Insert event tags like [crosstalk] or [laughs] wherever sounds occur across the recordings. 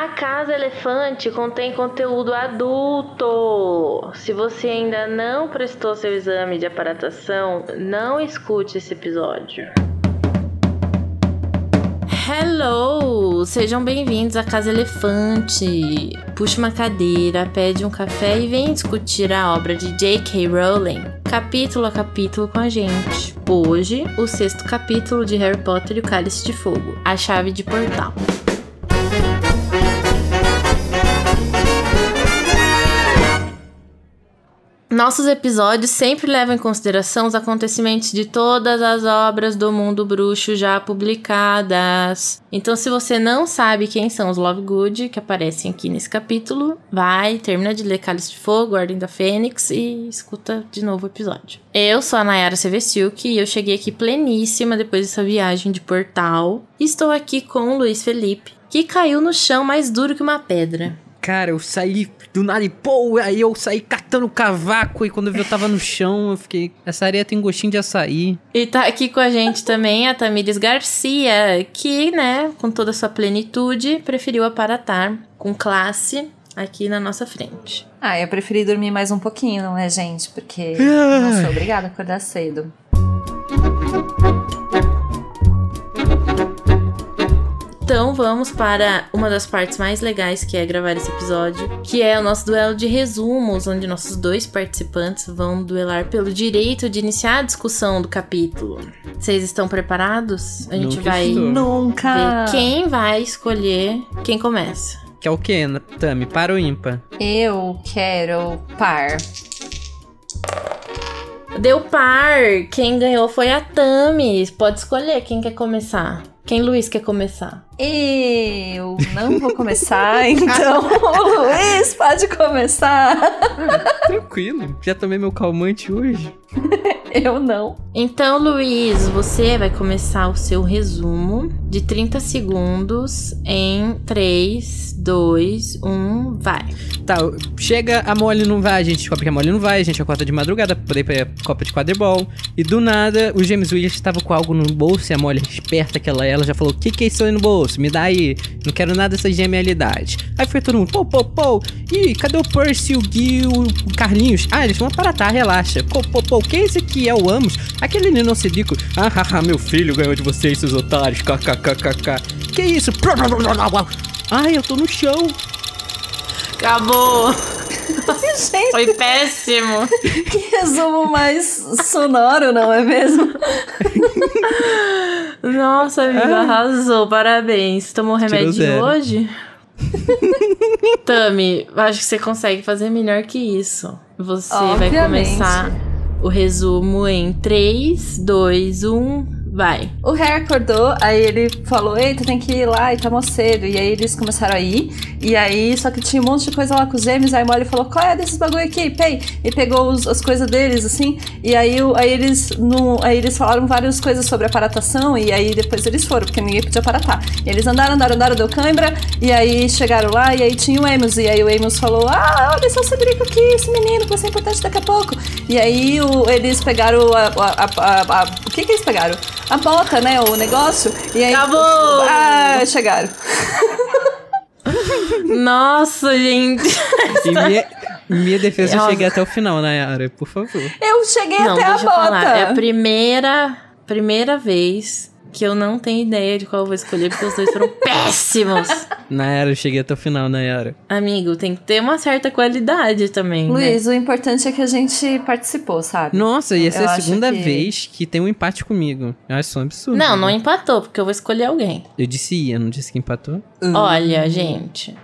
A Casa Elefante contém conteúdo adulto. Se você ainda não prestou seu exame de aparatação, não escute esse episódio. Hello! Sejam bem-vindos à Casa Elefante. Puxe uma cadeira, pede um café e vem discutir a obra de J.K. Rowling, capítulo a capítulo com a gente. Hoje, o sexto capítulo de Harry Potter e o Cálice de Fogo, a chave de portal. Nossos episódios sempre levam em consideração os acontecimentos de todas as obras do mundo bruxo já publicadas. Então, se você não sabe quem são os Lovegood que aparecem aqui nesse capítulo, vai, termina de ler Cálice de Fogo, Ordem da Fênix e escuta de novo o episódio. Eu sou a Nayara Sevestiuk e eu cheguei aqui pleníssima depois dessa viagem de portal. Estou aqui com o Luiz Felipe, que caiu no chão mais duro que uma pedra. Cara, eu saí do nada e pô, aí eu saí catando cavaco e quando eu vi eu tava no chão, eu fiquei, essa areia tem gostinho de açaí. E tá aqui com a gente também a Tamires Garcia, que, né, com toda a sua plenitude, preferiu aparatar com classe aqui na nossa frente. Ah, eu preferi dormir mais um pouquinho, não é, gente? Porque, nossa, obrigada por acordar cedo. Então vamos para uma das partes mais legais que é gravar esse episódio, que é o nosso duelo de resumos, onde nossos dois participantes vão duelar pelo direito de iniciar a discussão do capítulo. Vocês estão preparados? A gente Nunca vai estou. Nunca! ver quem vai escolher quem começa. Que é o quê, Tami? Para o ímpar? Eu quero par. Deu par. Quem ganhou foi a Tami. Pode escolher quem quer começar. Quem Luiz quer começar? Eu não vou começar, [laughs] então o Luiz pode começar. [laughs] Tranquilo, já tomei meu calmante hoje. [laughs] Eu não. Então, Luiz, você vai começar o seu resumo de 30 segundos em 3, 2, 1, vai. Tá, chega, a Molly não vai, a gente descobre que a Molly não vai, a gente acorda de madrugada pra poder ir pra Copa de Quadribol. E do nada, o James Williams estava com algo no bolso e a Molly, esperta que ela é, ela já falou: O que, que é isso aí no bolso? Me dá aí, não quero nada dessa genialidade. Aí foi todo mundo: Pô, pô, pô, ih, cadê o Percy, o Gui, o Carlinhos? Ah, eles vão aparatar, relaxa. Pô, pô, pô, quem é esse aqui? É o Amos? Aquele Nino Cedico. Ah, haha, meu filho ganhou de vocês, seus otários. KKKKK. Que isso? Ai, eu tô no chão. Acabou! [laughs] Gente, Foi péssimo! que resumo mais sonoro, não é mesmo? Nossa, amigo, Ah. arrasou. Parabéns. Tomou remédio zero. hoje? [laughs] Tami, acho que você consegue fazer melhor que isso. Você vai Obviamente. começar o resumo em 3, 2, 1, vai. O Harry acordou, aí ele falou, eita, tem que ir lá e tá cedo. E aí eles começaram a ir, e aí, só que tinha um monte de coisa lá com os gêmeos, aí a Molly falou, qual é desses bagulho aqui? Pei! E pegou os- as coisas deles, assim, e aí, aí eles no, aí eles falaram várias coisas sobre aparatação, e aí depois eles foram, porque ninguém podia aparatar. E eles andaram, andaram, andaram, deu cãibra, e aí chegaram lá, e aí tinha o Amos, e aí o Amos falou, ah, olha só esse brinco aqui, esse menino, que vai ser importante daqui a pouco. E aí o- eles pegaram a, a- a- a- a- o que que eles pegaram? A bota, né, o negócio, e aí... Acabou! Ah, chegaram. [laughs] [laughs] Nossa, gente. Minha, em minha defesa, eu cheguei até o final, Nayara, por favor. Eu cheguei Não, até a bota. falar. É a primeira, primeira vez que eu não tenho ideia de qual eu vou escolher, porque os dois foram [laughs] péssimos. Nayara, eu cheguei até o final, Nayara. Amigo, tem que ter uma certa qualidade também. né? Luiz, o importante é que a gente participou, sabe? Nossa, ia ser Eu a acho segunda que- vez que tem um empate comigo. Eu acho isso um absurdo. Não, não empatou, porque eu vou escolher alguém. Eu disse ia, não disse que empatou? Olha, gente.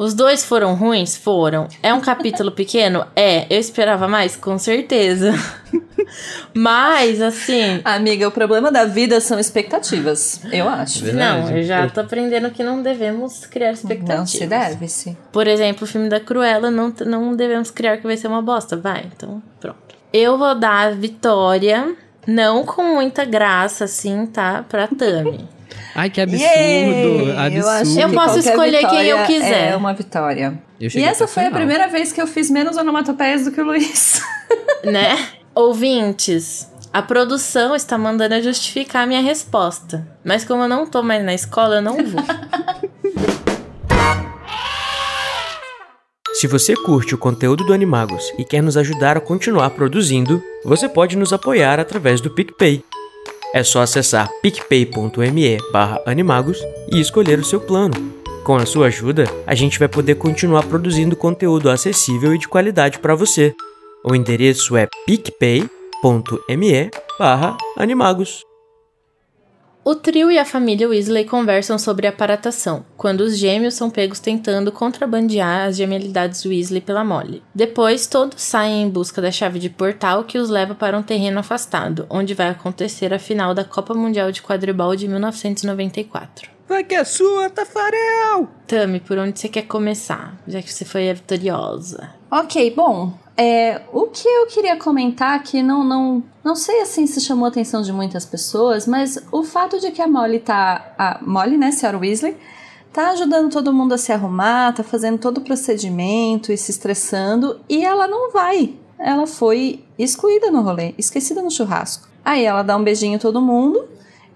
Os dois foram ruins? Foram. É um capítulo [laughs] pequeno? É. Eu esperava mais? Com certeza. [laughs] Mas, assim. Amiga, o problema da vida são expectativas, eu acho. Verdade. Não, eu já tô aprendendo que não devemos criar Não expectativas. se deve, sim. Por exemplo, o filme da Cruella, não, não devemos criar que vai ser uma bosta. Vai, então pronto. Eu vou dar a vitória, não com muita graça, assim, tá? Pra Tami. Ai, que absurdo. Absurdo. Eu, acho Eu que posso escolher quem eu vitória quiser. É uma vitória. E essa foi a final. primeira vez que eu fiz menos onomatopeias do que o Luiz. [laughs] né? Ouvintes, a produção está mandando eu justificar a minha resposta. Mas como eu não tô mais na escola, eu não vou. [laughs] Se você curte o conteúdo do Animagos e quer nos ajudar a continuar produzindo, você pode nos apoiar através do PicPay. É só acessar picpay.me animagos e escolher o seu plano. Com a sua ajuda, a gente vai poder continuar produzindo conteúdo acessível e de qualidade para você. O endereço é picpay.me animagos. O trio e a família Weasley conversam sobre aparatação, quando os gêmeos são pegos tentando contrabandear as gemelidades Weasley pela Molly. Depois, todos saem em busca da chave de portal que os leva para um terreno afastado, onde vai acontecer a final da Copa Mundial de Quadribol de 1994. Vai que é sua, Tafarel! Tami, por onde você quer começar, já que você foi a vitoriosa? Ok, bom. É, o que eu queria comentar que não, não, não sei assim se chamou a atenção de muitas pessoas, mas o fato de que a Molly tá. A Molly, né, senhora Weasley, tá ajudando todo mundo a se arrumar, tá fazendo todo o procedimento e se estressando, e ela não vai. Ela foi excluída no rolê, esquecida no churrasco. Aí ela dá um beijinho a todo mundo,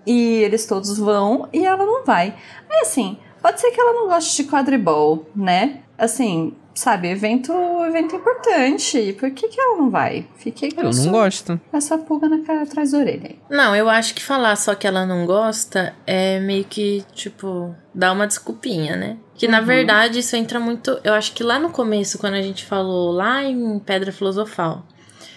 e eles todos vão, e ela não vai. Aí assim, pode ser que ela não goste de quadribol, né? Assim, sabe, evento, evento importante. Por que, que ela não vai? Fiquei com Eu isso- não gosto. essa pulga na cara atrás da orelha. aí. Não, eu acho que falar só que ela não gosta é meio que, tipo, dar uma desculpinha, né? Que na verdade isso entra muito. Eu acho que lá no começo, quando a gente falou lá em Pedra Filosofal,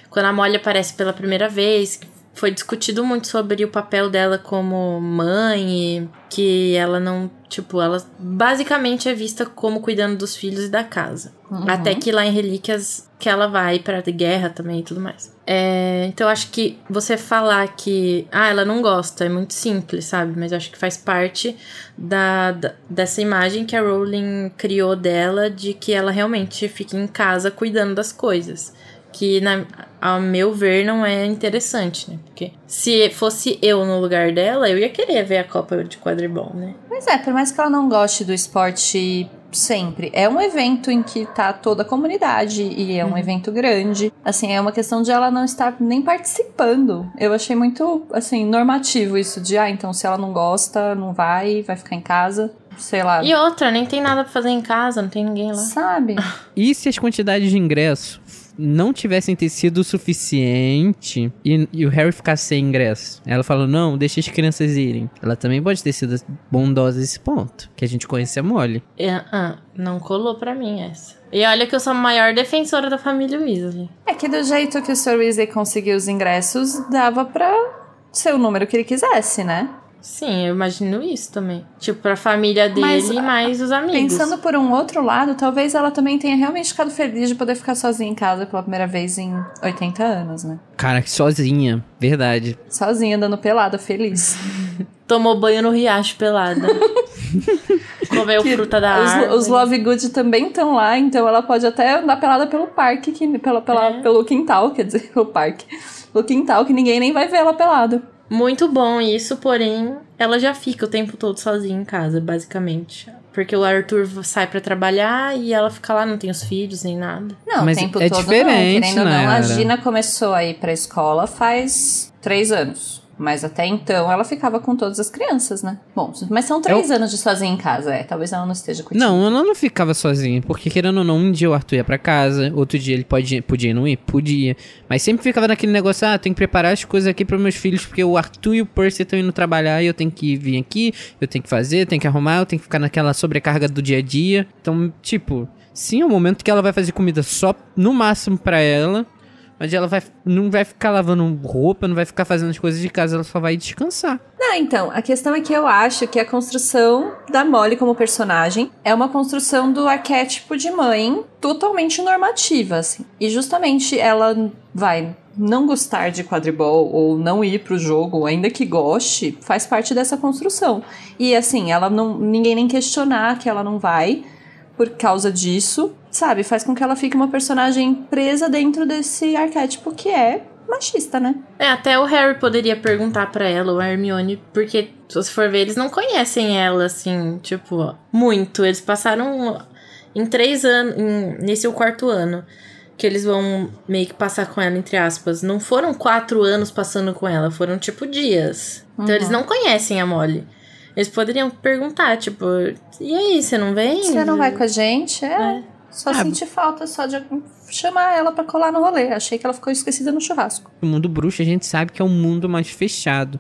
quando a Molly aparece pela primeira vez, foi discutido muito sobre o papel dela como mãe que ela não. Tipo, ela basicamente é vista como cuidando dos filhos e da casa. Até que lá em Relíquias que ela vai pra guerra também e tudo mais. É, então eu acho que você falar que ah, ela não gosta é muito simples, sabe? Mas eu acho que faz parte da, da- dessa imagem que a Rowling criou dela de que ela realmente fica em casa cuidando das coisas. Que, na, ao meu ver, não é interessante, né? Porque se fosse eu no lugar dela, eu ia querer ver a Copa de Quadribol, né? Mas é, por mais que ela não goste do esporte sempre, é um evento em que tá toda a comunidade e é um evento grande. Assim, é uma questão de ela não estar nem participando. Eu achei muito, assim, normativo isso de, ah, então se ela não gosta, não vai, vai ficar em casa, sei lá. E outra, nem tem nada pra fazer em casa, não tem ninguém lá. Sabe? E se as quantidades de ingresso não tivessem ter sido o suficiente e, e o Harry ficasse sem ingresso? Ela falou, não, deixa as crianças irem. Ela também pode ter sido bondosa nesse ponto, que a gente conhece a Molly. É, ah, não colou pra mim essa. E olha que eu sou a maior defensora da família Weasley. É que do jeito que o Sr. Weasley conseguiu os ingressos, dava pra ser o número que ele quisesse, né? Sim, eu imagino isso também. Tipo, pra família dele Mas, e mais os amigos. Pensando por um outro lado, talvez ela também tenha realmente ficado feliz de poder ficar sozinha em casa pela primeira vez em 80 anos, né? Cara, sozinha, verdade. Sozinha, andando pelada, feliz. [laughs] Tomou banho no riacho pelada. [laughs] Comeu fruta da os, árvore. os Love Good também estão lá, então ela pode até andar pelada pelo parque, que, pela, pela, É. pelo quintal, quer dizer, [laughs] pelo parque. Pelo quintal, que ninguém nem vai ver ela pelada. Muito bom isso, porém, ela já fica o tempo todo sozinha em casa, basicamente. Porque o Arthur sai pra trabalhar e ela fica lá, não tem os filhos nem nada. Não, Mas o tempo é todo diferente, não. Querendo ou não, a. Gina começou a ir pra escola faz três anos. Mas até então ela ficava com todas as crianças, né? Bom, mas são três anos de sozinha em casa, é. Talvez ela não esteja curtindo. Não, ela não ficava sozinha, porque querendo ou não, um dia o Arthur ia pra casa, outro dia ele pode, podia não ir? Podia. Mas sempre ficava naquele negócio, ah, tenho que preparar as coisas aqui pros meus filhos, porque o Arthur e o Percy estão indo trabalhar e eu tenho que vir aqui, eu tenho que fazer, eu tenho que arrumar, eu tenho que ficar naquela sobrecarga do dia a dia. Então, tipo, sim, é um momento que ela vai fazer comida só no máximo pra ela, mas ela vai, não vai ficar lavando roupa, não vai ficar fazendo as coisas de casa, ela só vai descansar. Não, então, a questão é que eu acho que a construção da Molly como personagem é uma construção do arquétipo de mãe totalmente normativa, assim. E justamente ela vai não gostar de quadribol ou não ir pro jogo, ainda que goste, faz parte dessa construção. E assim, ela não ninguém nem questionar que ela não vai por causa disso, sabe? Faz com que ela fique uma personagem presa dentro desse arquétipo que é machista, né? É, até o Harry poderia perguntar pra ela, ou a Hermione, porque se você for ver, eles não conhecem ela, assim, tipo, muito. Eles passaram em três anos, em- nesse é o quarto ano, que eles vão meio que passar com ela, entre aspas. Não foram quatro anos passando com ela, foram, tipo, dias. Então eles não conhecem a Molly. Eles poderiam perguntar, tipo, e aí, você não vem? Você não vai com a gente? É. Só Ah, senti falta só de chamar ela pra colar no rolê. Achei que ela ficou esquecida no churrasco. O mundo bruxo a gente sabe que é um mundo mais fechado.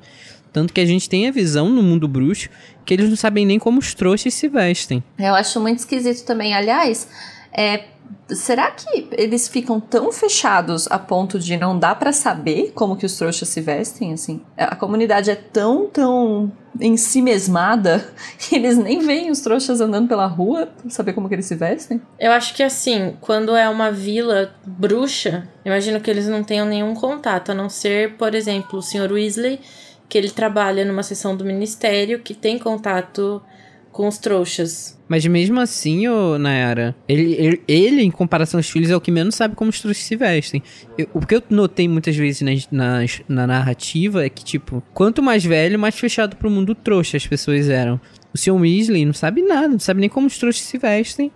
Tanto que a gente tem a visão no mundo bruxo que eles não sabem nem como os trouxas se vestem. Eu acho muito esquisito também. Aliás, é, será que eles ficam tão fechados a ponto de não dar pra saber como que os trouxas se vestem? Assim, a comunidade é tão, tão em si mesmada [laughs] que eles nem veem os trouxas andando pela rua pra saber como que eles se vestem. Eu acho que assim, quando é uma vila bruxa, imagino que eles não tenham nenhum contato, a não ser, por exemplo, o Sr. Weasley, que ele trabalha numa seção do ministério que tem contato com os trouxas. Mas mesmo assim, ô Nayara, ele, ele, ele, em comparação aos filhos, é o que menos sabe como os trouxas se vestem. Eu- o que eu notei muitas vezes nas- na narrativa é que, tipo, quanto mais velho, mais fechado pro mundo trouxa as pessoas eram. O Sr. Weasley não sabe nada, não sabe nem como os trouxas se vestem.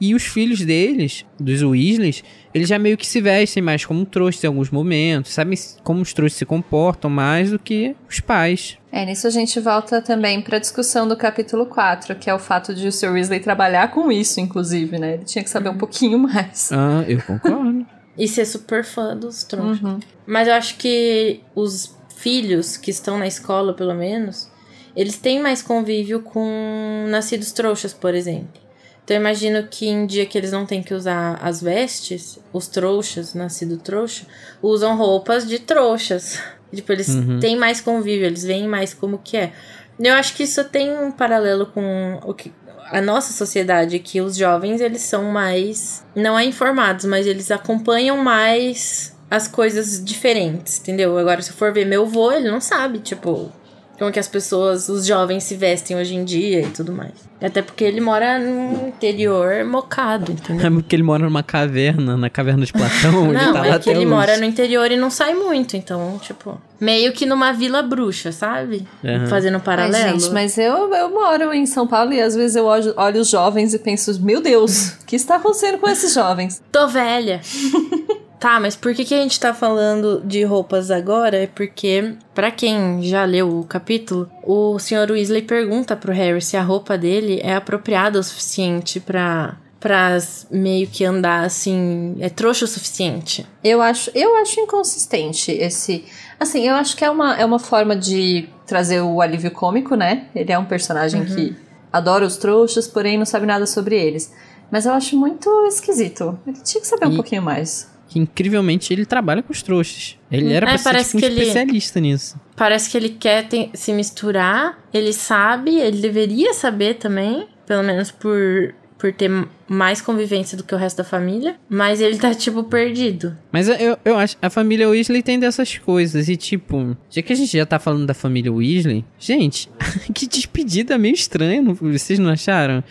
E os filhos deles, dos Weasleys, eles já meio que se vestem mais como trouxas em alguns momentos, sabem como os trouxas se comportam mais do que os pais. É, nisso a gente volta também pra discussão do capítulo 4, que é o fato de o Sr. Weasley trabalhar com isso, inclusive, né? Ele tinha que saber um pouquinho mais. Ah, eu concordo. [laughs] E ser super fã dos trouxas. Uhum. Mas eu acho que os filhos que estão na escola, pelo menos, eles têm mais convívio com nascidos trouxas, por exemplo. Então eu imagino que em dia que eles não têm que usar as vestes, os trouxas, nascido trouxa, usam roupas de trouxas. [laughs] Tipo, eles Uhum. têm mais convívio, eles veem mais como que é. Eu acho que isso tem um paralelo com o que a nossa sociedade, que os jovens eles são mais não é informados, mas eles acompanham mais as coisas diferentes, entendeu? Agora se eu for ver meu avô, ele não sabe, tipo, como que as pessoas, os jovens se vestem hoje em dia e tudo mais. Até porque ele mora no interior mocado, entendeu? É porque ele mora numa caverna, na caverna de Platão. ele Não, tá lá é que até ele hoje. mora no interior e não sai muito, então, tipo, meio que numa vila bruxa, sabe? Aham. Fazendo um paralelo. Ai, gente, mas eu, eu moro em São Paulo e às vezes eu olho, olho os jovens e penso, meu Deus, o que está acontecendo com esses jovens? Tô velha. [laughs] tá, mas por que, que a gente tá falando de roupas agora? É porque, pra quem já leu o capítulo, o Sr. Weasley pergunta pro Harry se a roupa dele é apropriada o suficiente pra, pra meio que andar assim. É trouxa o suficiente. Eu acho, eu acho inconsistente esse. Assim, eu acho que é uma, é uma forma de trazer o alívio cômico, né? Ele é um personagem que adora os trouxas, porém não sabe nada sobre eles. Mas eu acho muito esquisito. Ele tinha que saber um E- pouquinho mais. Que incrivelmente ele trabalha com os trouxas. Ele era É, pra ser tipo, um ele- especialista nisso. Parece que ele quer se misturar, ele sabe, ele deveria saber também, pelo menos por, por ter mais convivência do que o resto da família, mas ele tá, tipo, perdido. Mas eu, eu acho a família Weasley tem dessas coisas. E tipo, já que a gente já tá falando da família Weasley, gente, [laughs] que despedida meio estranha, vocês não acharam?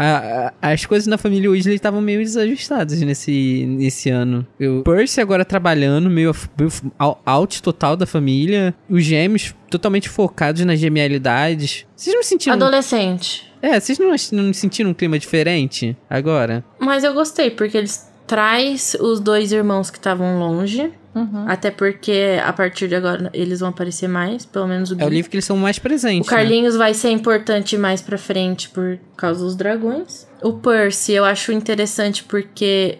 A- a- as coisas na família Weasley estavam meio desajustadas nesse, nesse ano. O Percy agora trabalhando, meio, meio out total da família. Os gêmeos totalmente focados nas genialidades. Vocês não sentiram... Adolescente. É, vocês não, não sentiram um clima diferente agora? Mas eu gostei, porque eles traz os dois irmãos que estavam longe, Uhum. até porque a partir de agora eles vão aparecer mais, pelo menos o É o livro que eles são mais O presentes. né? Carlinhos vai ser importante mais pra frente por causa dos dragões. O Percy eu acho interessante porque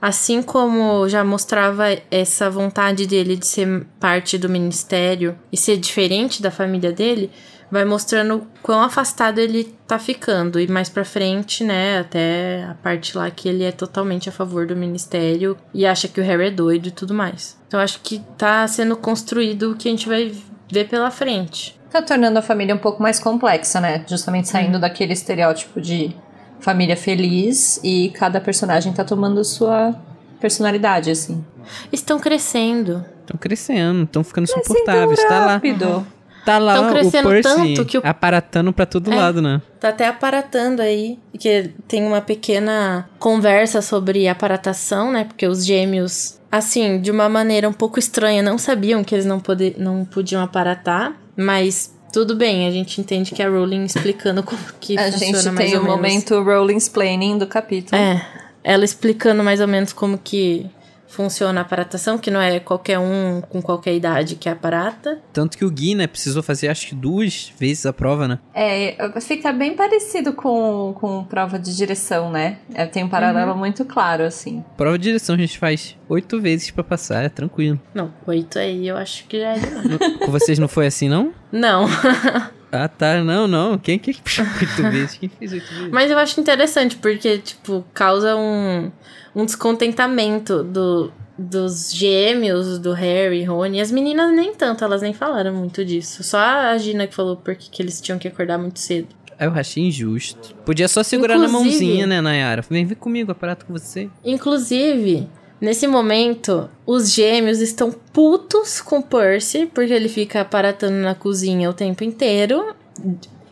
assim como já mostrava essa vontade dele de ser parte do ministério e ser diferente da família dele, vai mostrando quão afastado ele tá ficando e mais pra frente, né, até a parte lá que ele é totalmente a favor do ministério e acha que o Harry é doido e tudo mais. Então acho que tá sendo construído o que a gente vai ver pela frente. Tá tornando a família um pouco mais complexa, né? Justamente saindo daquele estereótipo de família feliz e cada personagem tá tomando sua personalidade, assim. Estão crescendo. Estão crescendo, estão ficando suportáveis. Tá lá, Rápido. Tá lá Tão o Percy tanto que o- aparatando pra todo É. lado, né? Tá até aparatando aí. Que tem uma pequena conversa sobre aparatação, né? Porque os gêmeos, assim, de uma maneira um pouco estranha, não sabiam que eles não, poder, não podiam aparatar. Mas tudo bem, a gente entende que é a Rowling explicando [laughs] como que A funciona gente mais tem ou o menos. momento Rowling explaining do capítulo. É, ela explicando mais ou menos como que funciona a aparatação, que não é qualquer um com qualquer idade que aparata. Tanto que o Gui, né, precisou fazer acho que duas vezes a prova, né? É, fica bem parecido com, com prova de direção, né? É, tem um paralelo muito claro, assim. Prova de direção a gente faz oito vezes pra passar, é tranquilo. Não, oito aí eu acho que já é demais. Com vocês não foi assim, não? não. [laughs] Ah, tá. Não, não. Quem que puxou oito vezes? Quem fez oito vezes? Mas eu acho interessante, porque, tipo, causa um, um descontentamento do, dos gêmeos, do Harry, Rony. As meninas nem tanto, elas nem falaram muito disso. Só a Gina que falou porque que eles tinham que acordar muito cedo. Aí eu achei injusto. Podia só segurar na Inclusive- mãozinha, né, Nayara? Vem, vem comigo, aparato com você. Inclusive, nesse momento, os gêmeos estão putos com Percy, porque ele fica aparatando na cozinha o tempo inteiro,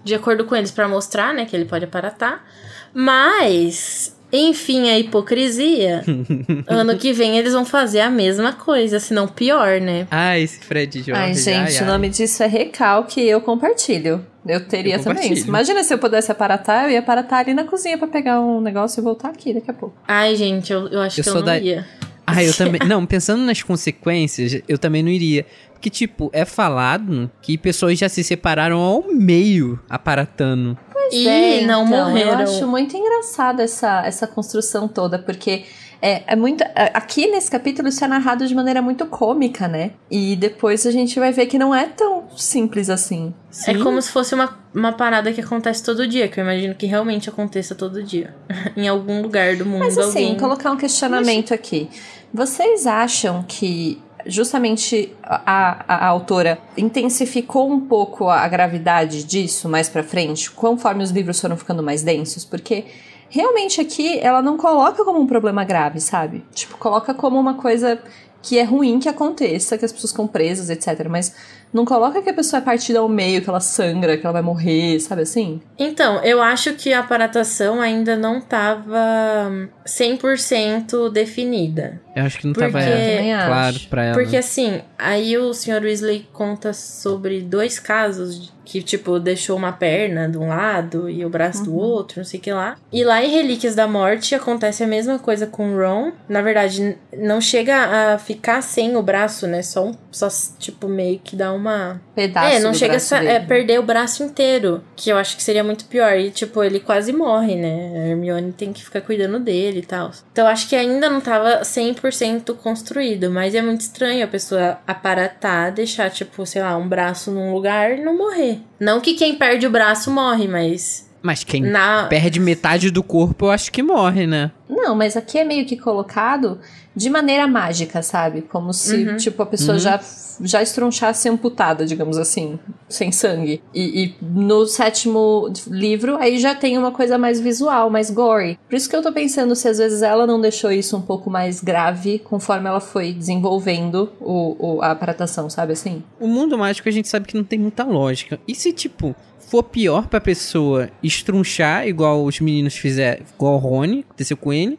de acordo com eles, pra mostrar, né, que ele pode aparatar. Mas, enfim, a hipocrisia. [laughs] ano que vem eles vão fazer a mesma coisa, se não pior, né? Ah, esse Fred Jorge. Ai, gente, o nome disso é recalque e eu compartilho. Eu teria Eu também. Imagina se eu pudesse aparatar, eu ia aparatar ali na cozinha pra pegar um negócio e voltar aqui daqui a pouco. Ai, gente, eu, eu acho Eu que eu não da- ia. Ah, eu também. Não, pensando nas consequências, eu também não iria. Porque, tipo, é falado que pessoas já se separaram ao meio aparatando. E É, não então, morreram. Eu acho muito engraçado essa, essa construção toda, porque é, é muito. é, Aqui nesse capítulo isso é narrado de maneira muito cômica, né? E depois a gente vai ver que não é tão simples assim. É como se fosse uma, uma parada que acontece todo dia, que eu imagino que realmente aconteça todo dia. [laughs] em algum lugar do mundo. Mas assim, alguém... colocar um questionamento aqui. Vocês acham que justamente a, a, a autora intensificou um pouco a, a gravidade disso mais pra frente, conforme os livros foram ficando mais densos? Porque realmente aqui ela não coloca como um problema grave, sabe? Tipo, coloca como uma coisa que é ruim que aconteça, que as pessoas ficam presas, etc. Mas não coloca que a pessoa é partida ao meio, que ela sangra, que ela vai morrer, sabe assim? Então, eu acho que a aparatação ainda não tava 100% definida. Eu acho que não Porque- tava acho. claro pra ela. Porque assim, aí o Sr. Weasley conta sobre dois casos que, tipo, deixou uma perna de um lado e o braço do outro, não sei o que lá. E lá em Relíquias da Morte acontece a mesma coisa com o Ron. Na verdade, não chega a ficar sem o braço, né? Só, um, só tipo, meio que dá uma Pedaço é, não chega a é, perder o braço inteiro, que eu acho que seria muito pior. E, tipo, ele quase morre, né? A Hermione tem que ficar cuidando dele e tal. Então, eu acho que ainda não tava 100% construído, mas é muito estranho a pessoa aparatar, deixar, tipo, sei lá, um braço num lugar e não morrer. Não que quem perde o braço morre, mas Mas quem na... perde metade do corpo, eu acho que morre, né? Não, mas aqui é meio que colocado de maneira mágica, sabe? Como se, Uhum. tipo, a pessoa já, já estronchasse amputada, digamos assim, sem sangue. E, e no sétimo livro, aí já tem uma coisa mais visual, mais gory. Por isso que eu tô pensando se às vezes ela não deixou isso um pouco mais grave conforme ela foi desenvolvendo o, o- a aparatação, sabe assim? O mundo mágico a gente sabe que não tem muita lógica. E se, tipo, for pior pra pessoa estrunchar, igual os meninos fizeram, igual o Rony, aconteceu com ele,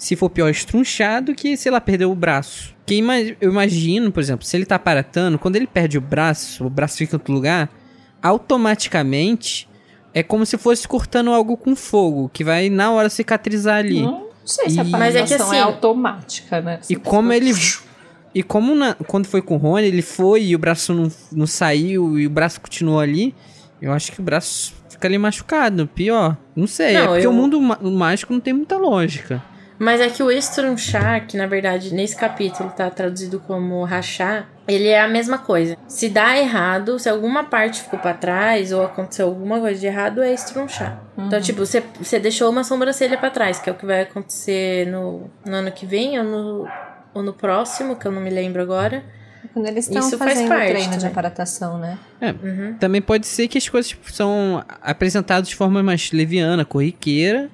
se for pior estrunchar do que, sei lá, perder o braço. Que ima- eu imagino, por exemplo, se ele tá aparatando, quando ele perde o braço, o braço fica em outro lugar, automaticamente é como se fosse cortando algo com fogo, que vai na hora cicatrizar ali. Não sei se a E- Mas é que é, assim- automática, né? E como ele. [laughs] E como na- quando foi com o Rony, ele foi e o braço não, não saiu e o braço continuou ali, eu acho que o braço fica ali machucado, pior. Não sei, é Não, porque eu- o mundo mágico não tem muita lógica. Mas é que o estrunchar, que na verdade nesse capítulo tá traduzido como rachar, ele é a mesma coisa. Se dá errado, se alguma parte ficou pra trás ou aconteceu alguma coisa de errado, é estrunchar. Então, tipo, você, você deixou uma sobrancelha pra trás, que é o que vai acontecer no, no ano que vem ou no, ou no próximo, que eu não me lembro agora. Quando eles estão Isso faz fazendo parte treino de também. aparatação, né? Uhum. Também pode ser que as coisas tipo, são apresentadas de forma mais leviana, corriqueira,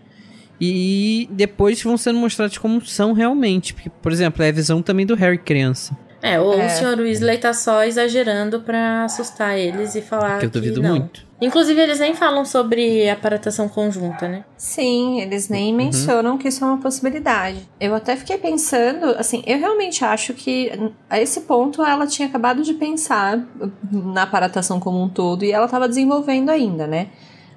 e depois vão sendo mostradas como são realmente. Porque, por exemplo, é a visão também do Harry criança. É, ou É. o Sr. Weasley tá só exagerando pra assustar eles e falar Que eu duvido não. muito. Inclusive, eles nem falam sobre aparatação conjunta, né? Sim, eles nem mencionam que isso é uma possibilidade. Eu até fiquei pensando, assim, eu realmente acho que a esse ponto ela tinha acabado de pensar na aparatação como um todo e ela estava desenvolvendo ainda, né?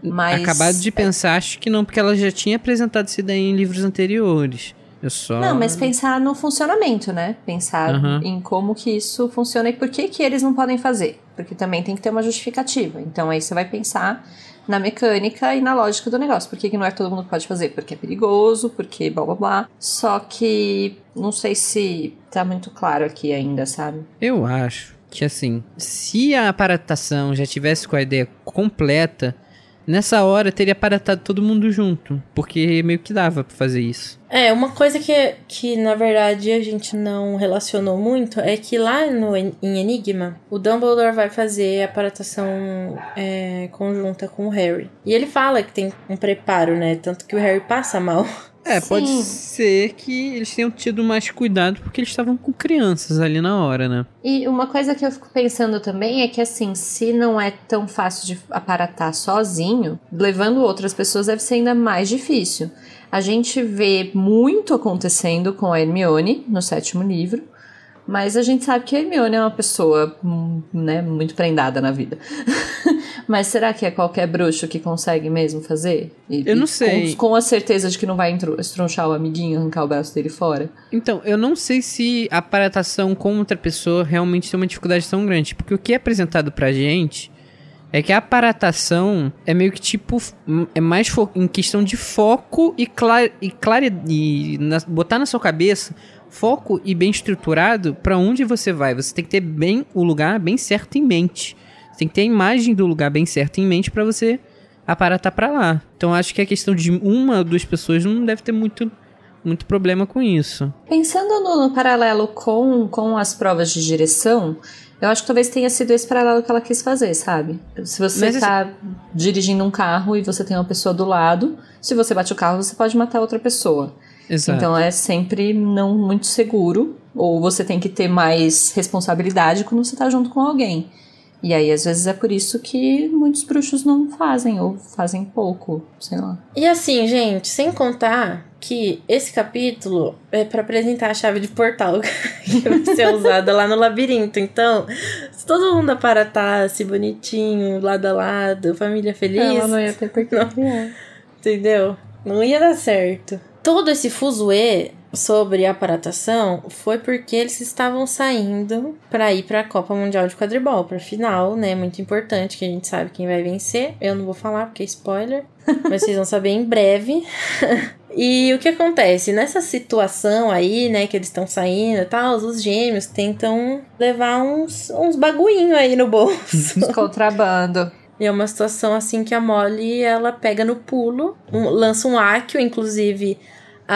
Mas Acabado de pensar, acho que não, porque ela já tinha apresentado isso daí em livros anteriores. Eu só. Não, mas pensar no funcionamento, né? Pensar Aham. em como que isso funciona e por que que eles não podem fazer. Porque também tem que ter uma justificativa. Então aí você vai pensar na mecânica e na lógica do negócio. Por que, que não é todo mundo que pode fazer? Porque é perigoso, porque blá blá blá. Só que não sei se tá muito claro aqui ainda, sabe? Eu acho que assim, se a aparatação já tivesse com a ideia completa, nessa hora teria aparatado todo mundo junto. Porque meio que dava pra fazer isso. É, uma coisa que, que na verdade a gente não relacionou muito é que lá no, em Enigma, o Dumbledore vai fazer a aparatação é, conjunta com o Harry. E ele fala que tem um preparo, né? Tanto que o Harry passa mal. [laughs] É, pode Sim. ser que eles tenham tido mais cuidado porque eles estavam com crianças ali na hora, né? E uma coisa que eu fico pensando também é que, assim, se não é tão fácil de aparatar sozinho, levando outras pessoas deve ser ainda mais difícil. A gente vê muito acontecendo com a Hermione no sétimo livro, mas a gente sabe que a Hermione é uma pessoa, hum, né, muito prendada na vida. [laughs] mas será que é qualquer bruxo que consegue mesmo fazer? E- Eu não sei. Com, com a certeza de que não vai estronchar o amiguinho, arrancar o braço dele fora? Então, eu não sei se a aparatação com outra pessoa realmente tem uma dificuldade tão grande. Porque o que é apresentado pra gente é que a aparatação é meio que tipo. É mais em questão de foco e, clar, e, clare, e na- botar na sua cabeça foco e bem estruturado pra onde você vai. Você tem que ter bem o lugar bem certo em mente. Tem que ter a imagem do lugar bem certo em mente pra você aparatar pra lá. Então acho que a questão de uma ou duas pessoas não deve ter muito, muito problema com isso. Pensando no, no paralelo com, com as provas de direção, eu acho que talvez tenha sido esse paralelo que ela quis fazer, sabe? Se você Mas tá dirigindo um carro e você tem uma pessoa do lado, se você bate o carro, você pode matar outra pessoa. Exato. Então é sempre não muito seguro, ou você tem que ter mais responsabilidade quando você tá junto com alguém. E aí, às vezes, é por isso que muitos bruxos não fazem, ou fazem pouco, sei lá. E assim, gente, sem contar que esse capítulo é pra apresentar a chave de portal [laughs] que vai ser usada lá no labirinto. Então, se todo mundo aparatasse bonitinho, lado a lado, família feliz, Ela não ia ter por que Não. entendeu? Não ia dar certo. Todo esse fuzuê sobre a aparatação foi porque eles estavam saindo pra ir pra Copa Mundial de Quadribol, pra final, né? Muito importante, que a gente sabe quem vai vencer. Eu não vou falar porque é spoiler, [laughs] mas vocês vão saber em breve. [laughs] E o que acontece? Nessa situação aí, né, que eles estão saindo e tal, os gêmeos tentam levar uns, uns baguinho aí no bolso. Contrabando. E é uma situação assim que a Molly, ela pega no pulo, um- lança um áquio, inclusive,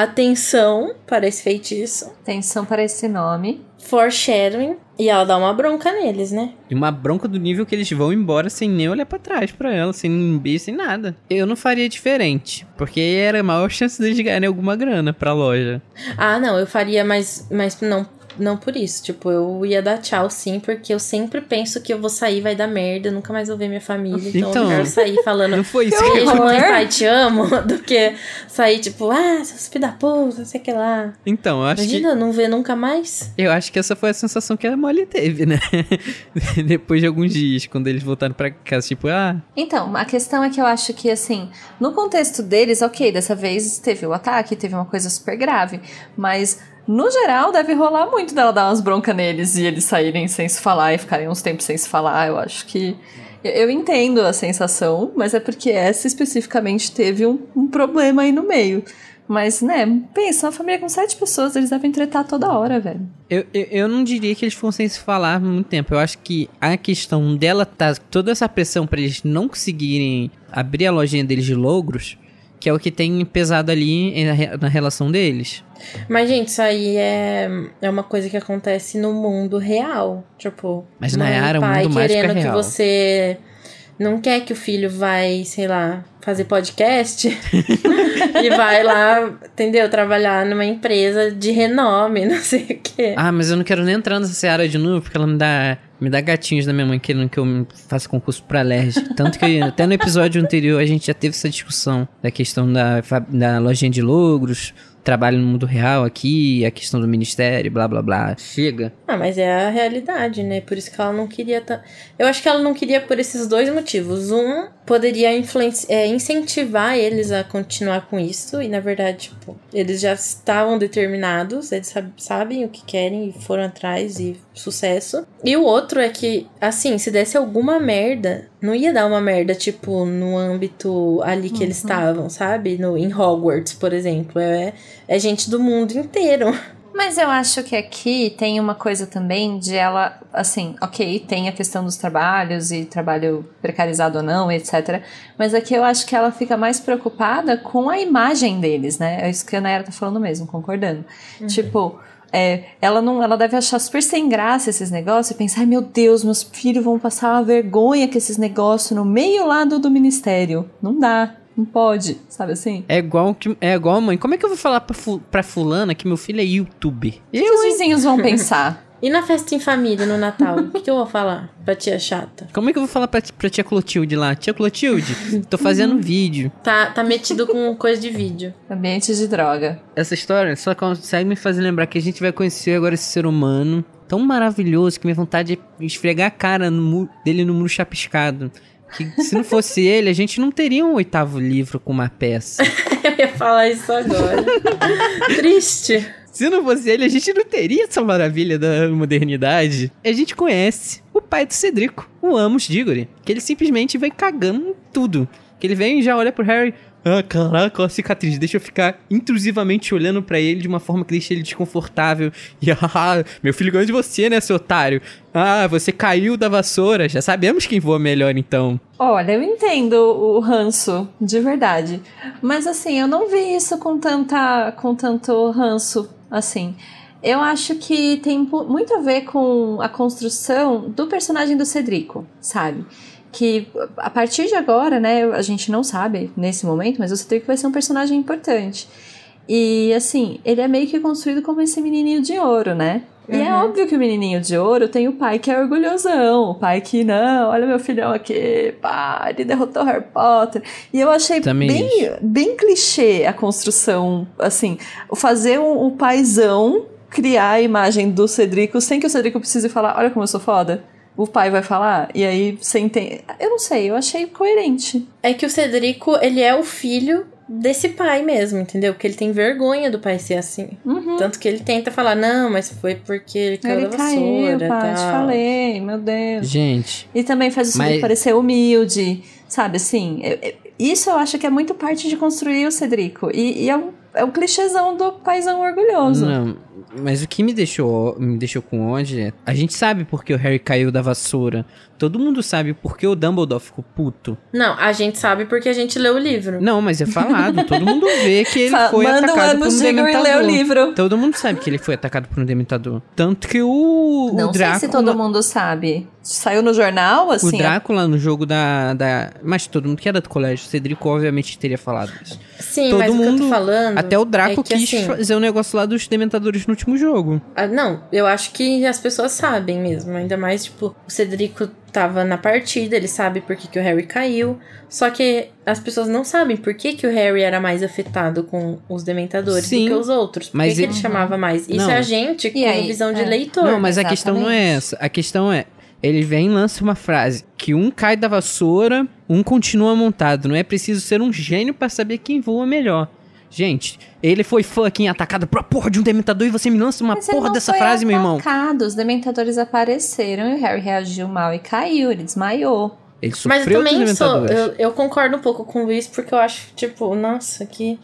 atenção para esse feitiço, Atenção para esse nome. foreshadowing, e ela dá uma bronca neles, né? E uma bronca do nível que eles vão embora sem nem olhar pra trás pra ela, sem um beijo, sem nada. Eu não faria diferente, porque era a maior chance deles ganharem alguma grana pra loja. Ah, não, eu faria, mas, mas não, não por isso. Tipo, eu ia dar tchau sim, porque eu sempre penso que eu vou sair, vai dar merda, eu nunca mais vou ver minha família. Então, Então. eu quero sair falando. [laughs] Não foi isso que Beijo, mãe, pai, te amo, [laughs] do que sair tipo, ah, seus filhos da puta, sei que lá. Então, eu acho que Imagina, não ver nunca mais. eu acho que essa foi a sensação que a Molly teve, né? [laughs] Depois de alguns dias, quando eles voltaram pra casa, tipo, ah, Então, a questão é que eu acho que, assim, no contexto deles, ok, dessa vez teve o ataque, teve uma coisa super grave, mas no geral deve rolar muito dela dar umas broncas neles e eles saírem sem se falar e ficarem uns tempos sem se falar. Eu acho que. Eu, entendo a sensação, mas é porque essa especificamente teve um, um problema aí no meio. Mas, né, pensa, uma família com sete pessoas, eles devem tretar toda hora, velho. Eu, eu, eu não diria que eles fossem se falar muito tempo. Eu acho que a questão dela tá toda essa pressão pra eles não conseguirem abrir a lojinha deles de logros, que é o que tem pesado ali na, re- na relação deles. Mas, gente, isso aí é, é uma coisa que acontece no mundo real. Tipo, Mas, mãe e Nayara, o mundo mágico é querendo que real. você não quer que o filho vai, sei lá, fazer podcast [laughs] e vai lá, entendeu? Trabalhar numa empresa de renome, [laughs] não sei o quê. Ah, mas eu não quero nem entrar nessa seara de novo, porque ela me dá, me dá gatinhos da minha mãe querendo que eu faça concurso pra LERJ. Tanto que [laughs] até no episódio anterior a gente já teve essa discussão da questão da, da lojinha de logros, trabalho no mundo real aqui, a questão do ministério, blá blá blá. Chega. Ah, mas é a realidade, né? Por isso que ela não queria. Eu acho que ela não queria por esses dois motivos. Um, poderia é, incentivar eles a continuar com isso, e na verdade, tipo, eles já estavam determinados, eles sab sabem o que querem e foram atrás e sucesso. E o outro é que, assim, se desse alguma merda, não ia dar uma merda, tipo, no âmbito ali que eles estavam, sabe? No, em Hogwarts, por exemplo. É, é gente do mundo inteiro. [laughs] Mas eu acho que aqui tem uma coisa também de ela, assim, ok, tem a questão dos trabalhos e trabalho precarizado ou não, etc. Mas aqui eu acho que ela fica mais preocupada com a imagem deles, né? É isso que a Nayara tá falando mesmo, concordando. Tipo, é, ela não, ela deve achar super sem graça esses negócios e pensar, ai meu Deus, meus filhos vão passar uma vergonha com esses negócios no meio lá do, ministério. Não dá. Não pode, sabe assim? É igual que é igual a mãe. Como é que eu vou falar pra, fu pra fulana que meu filho é youtuber? Que os vizinhos vão pensar? [laughs] E na festa em família, no Natal, o que, que eu vou falar pra tia chata? Como é que eu vou falar pra, pra tia Clotilde lá? Tia Clotilde, tô fazendo vídeo. Tá, tá metido com coisa de vídeo. Ambiente de droga. Essa história só consegue me fazer lembrar que a gente vai conhecer agora esse ser humano tão maravilhoso que minha vontade é esfregar a cara no mu- dele no muro chapiscado. Que se não fosse [laughs] ele, a gente não teria um oitavo livro com uma peça. [laughs] Eu ia falar isso agora. Triste. Se não fosse ele, a gente não teria essa maravilha da modernidade. A gente conhece o pai do Cedrico, o Amos Diggory, que ele simplesmente vem cagando tudo. Que ele vem e já olha pro Harry. Ah, caraca, olha a cicatriz. Deixa eu ficar intrusivamente olhando pra ele de uma forma que deixa ele desconfortável. [laughs] E ah, meu filho ganhou de você, né, seu otário? Ah, você caiu da vassoura. Já sabemos quem voa melhor, então. Olha, eu entendo o ranço, de verdade. Mas assim, eu não vi isso com tanta com tanto ranço, assim. Eu acho que tem mu- muito a ver com a construção do personagem do Cedrico, sabe? Que a partir de agora, né, a gente não sabe nesse momento, mas o Cedrico vai ser um personagem importante. E assim, ele é meio que construído como esse menininho de ouro, né? E é óbvio que o menininho de ouro tem o pai que é orgulhosão, o pai que, não, olha meu filhão aqui, pá, ele derrotou Harry Potter. E eu achei Também bem, bem clichê a construção, assim, o fazer um, um paizão criar a imagem do Cedrico sem que o Cedrico precise falar, olha como eu sou foda. O pai vai falar, e aí você entende. Eu não sei, eu achei coerente. É que o Cedrico, ele é o filho desse pai mesmo, entendeu? Porque ele tem vergonha do pai ser assim. Tanto que ele tenta falar, não, mas foi porque ele caiu Ele da caiu, vassoura, pai, te tal. falei, meu Deus. Gente, E também faz o Mas- parecer humilde, sabe? Assim, isso eu acho que é muito parte de construir o Cedrico. E, e é, um, é um clichêzão do paizão orgulhoso. Não, mas o que me deixou, me deixou com ódio é. A gente sabe porque o Harry caiu da vassoura. Todo mundo sabe porque o Dumbledore ficou puto. Não, a gente sabe porque a gente leu o livro. Não, mas é falado. todo mundo vê que ele [laughs] foi Manda o atacado por um dementador. o livro. Todo mundo sabe que ele foi atacado por um dementador. Tanto que o, Não o sei Drácula... se todo mundo sabe. Saiu no jornal, O assim. Drácula no jogo da, da... Mas todo mundo que era do colégio, o Cedrico obviamente teria falado isso. Sim, todo mas o que eu mundo... tô falando. Até o Draco é que, quis assim, fazer o negócio lá dos dementadores no último jogo. Ah, não, eu acho que as pessoas sabem mesmo. Ainda mais, tipo, o Cedrico tava na partida, ele sabe por que, que o Harry caiu. Só que as pessoas não sabem por que, que o Harry era mais afetado com os dementadores Sim, do que os outros. Por mas que, que ele- ele chamava mais? Isso Não. é a gente com aí? visão de É. leitor. Não, mas a questão não é exatamente. essa. A questão é, ele vem e lança uma frase que um cai da vassoura, um continua montado. Não é preciso ser um gênio pra saber quem voa melhor. Gente, ele foi fucking atacado por uma porra de um dementador e você me lança uma Mas porra dessa foi frase, meu irmão. atacado, Os dementadores apareceram e o Harry reagiu mal e caiu, ele desmaiou. Ele Mas eu também sou. dementadores. Eu, eu concordo um pouco com isso, porque eu acho, tipo, nossa, que,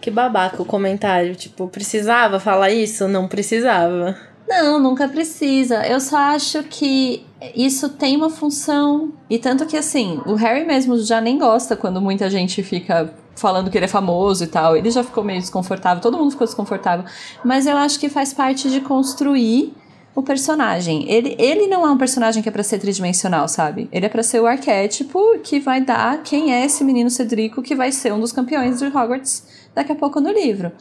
que babaca o comentário. Tipo, precisava falar isso? Não precisava. Não, nunca precisa. Eu só acho que isso tem uma função. E tanto que, assim, o Harry mesmo já nem gosta quando muita gente fica falando que ele é famoso e tal. Ele já ficou meio desconfortável, todo mundo ficou desconfortável. Mas eu acho que faz parte de construir o personagem. Ele, ele não é um personagem que é pra ser tridimensional, sabe? Ele é pra ser o arquétipo que vai dar quem é esse menino Cedrico que vai ser um dos campeões de Hogwarts daqui a pouco no livro.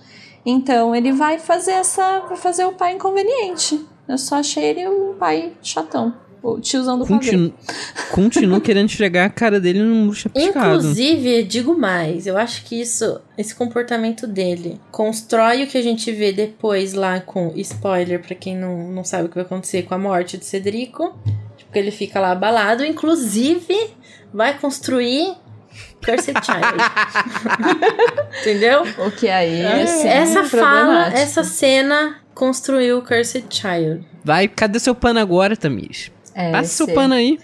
Então ele vai fazer essa. vai fazer o pai inconveniente. Eu só achei ele um pai chatão. o tiozão do pavê. Continu... Continuo [laughs] querendo esfregar a cara dele num bruxa piscado. Inclusive, digo mais, eu acho que isso, esse comportamento dele, constrói o que a gente vê depois lá com spoiler pra quem não, não sabe o que vai acontecer com a morte de Cedrico. Porque ele fica lá abalado. Inclusive, vai construir Cursed Child. [laughs] Entendeu? O que aí é, sim, essa fala, problemático. essa cena construiu o Cursed Child. Vai, cadê seu pano agora, Tamires? É, Passa seu esse- pano aí.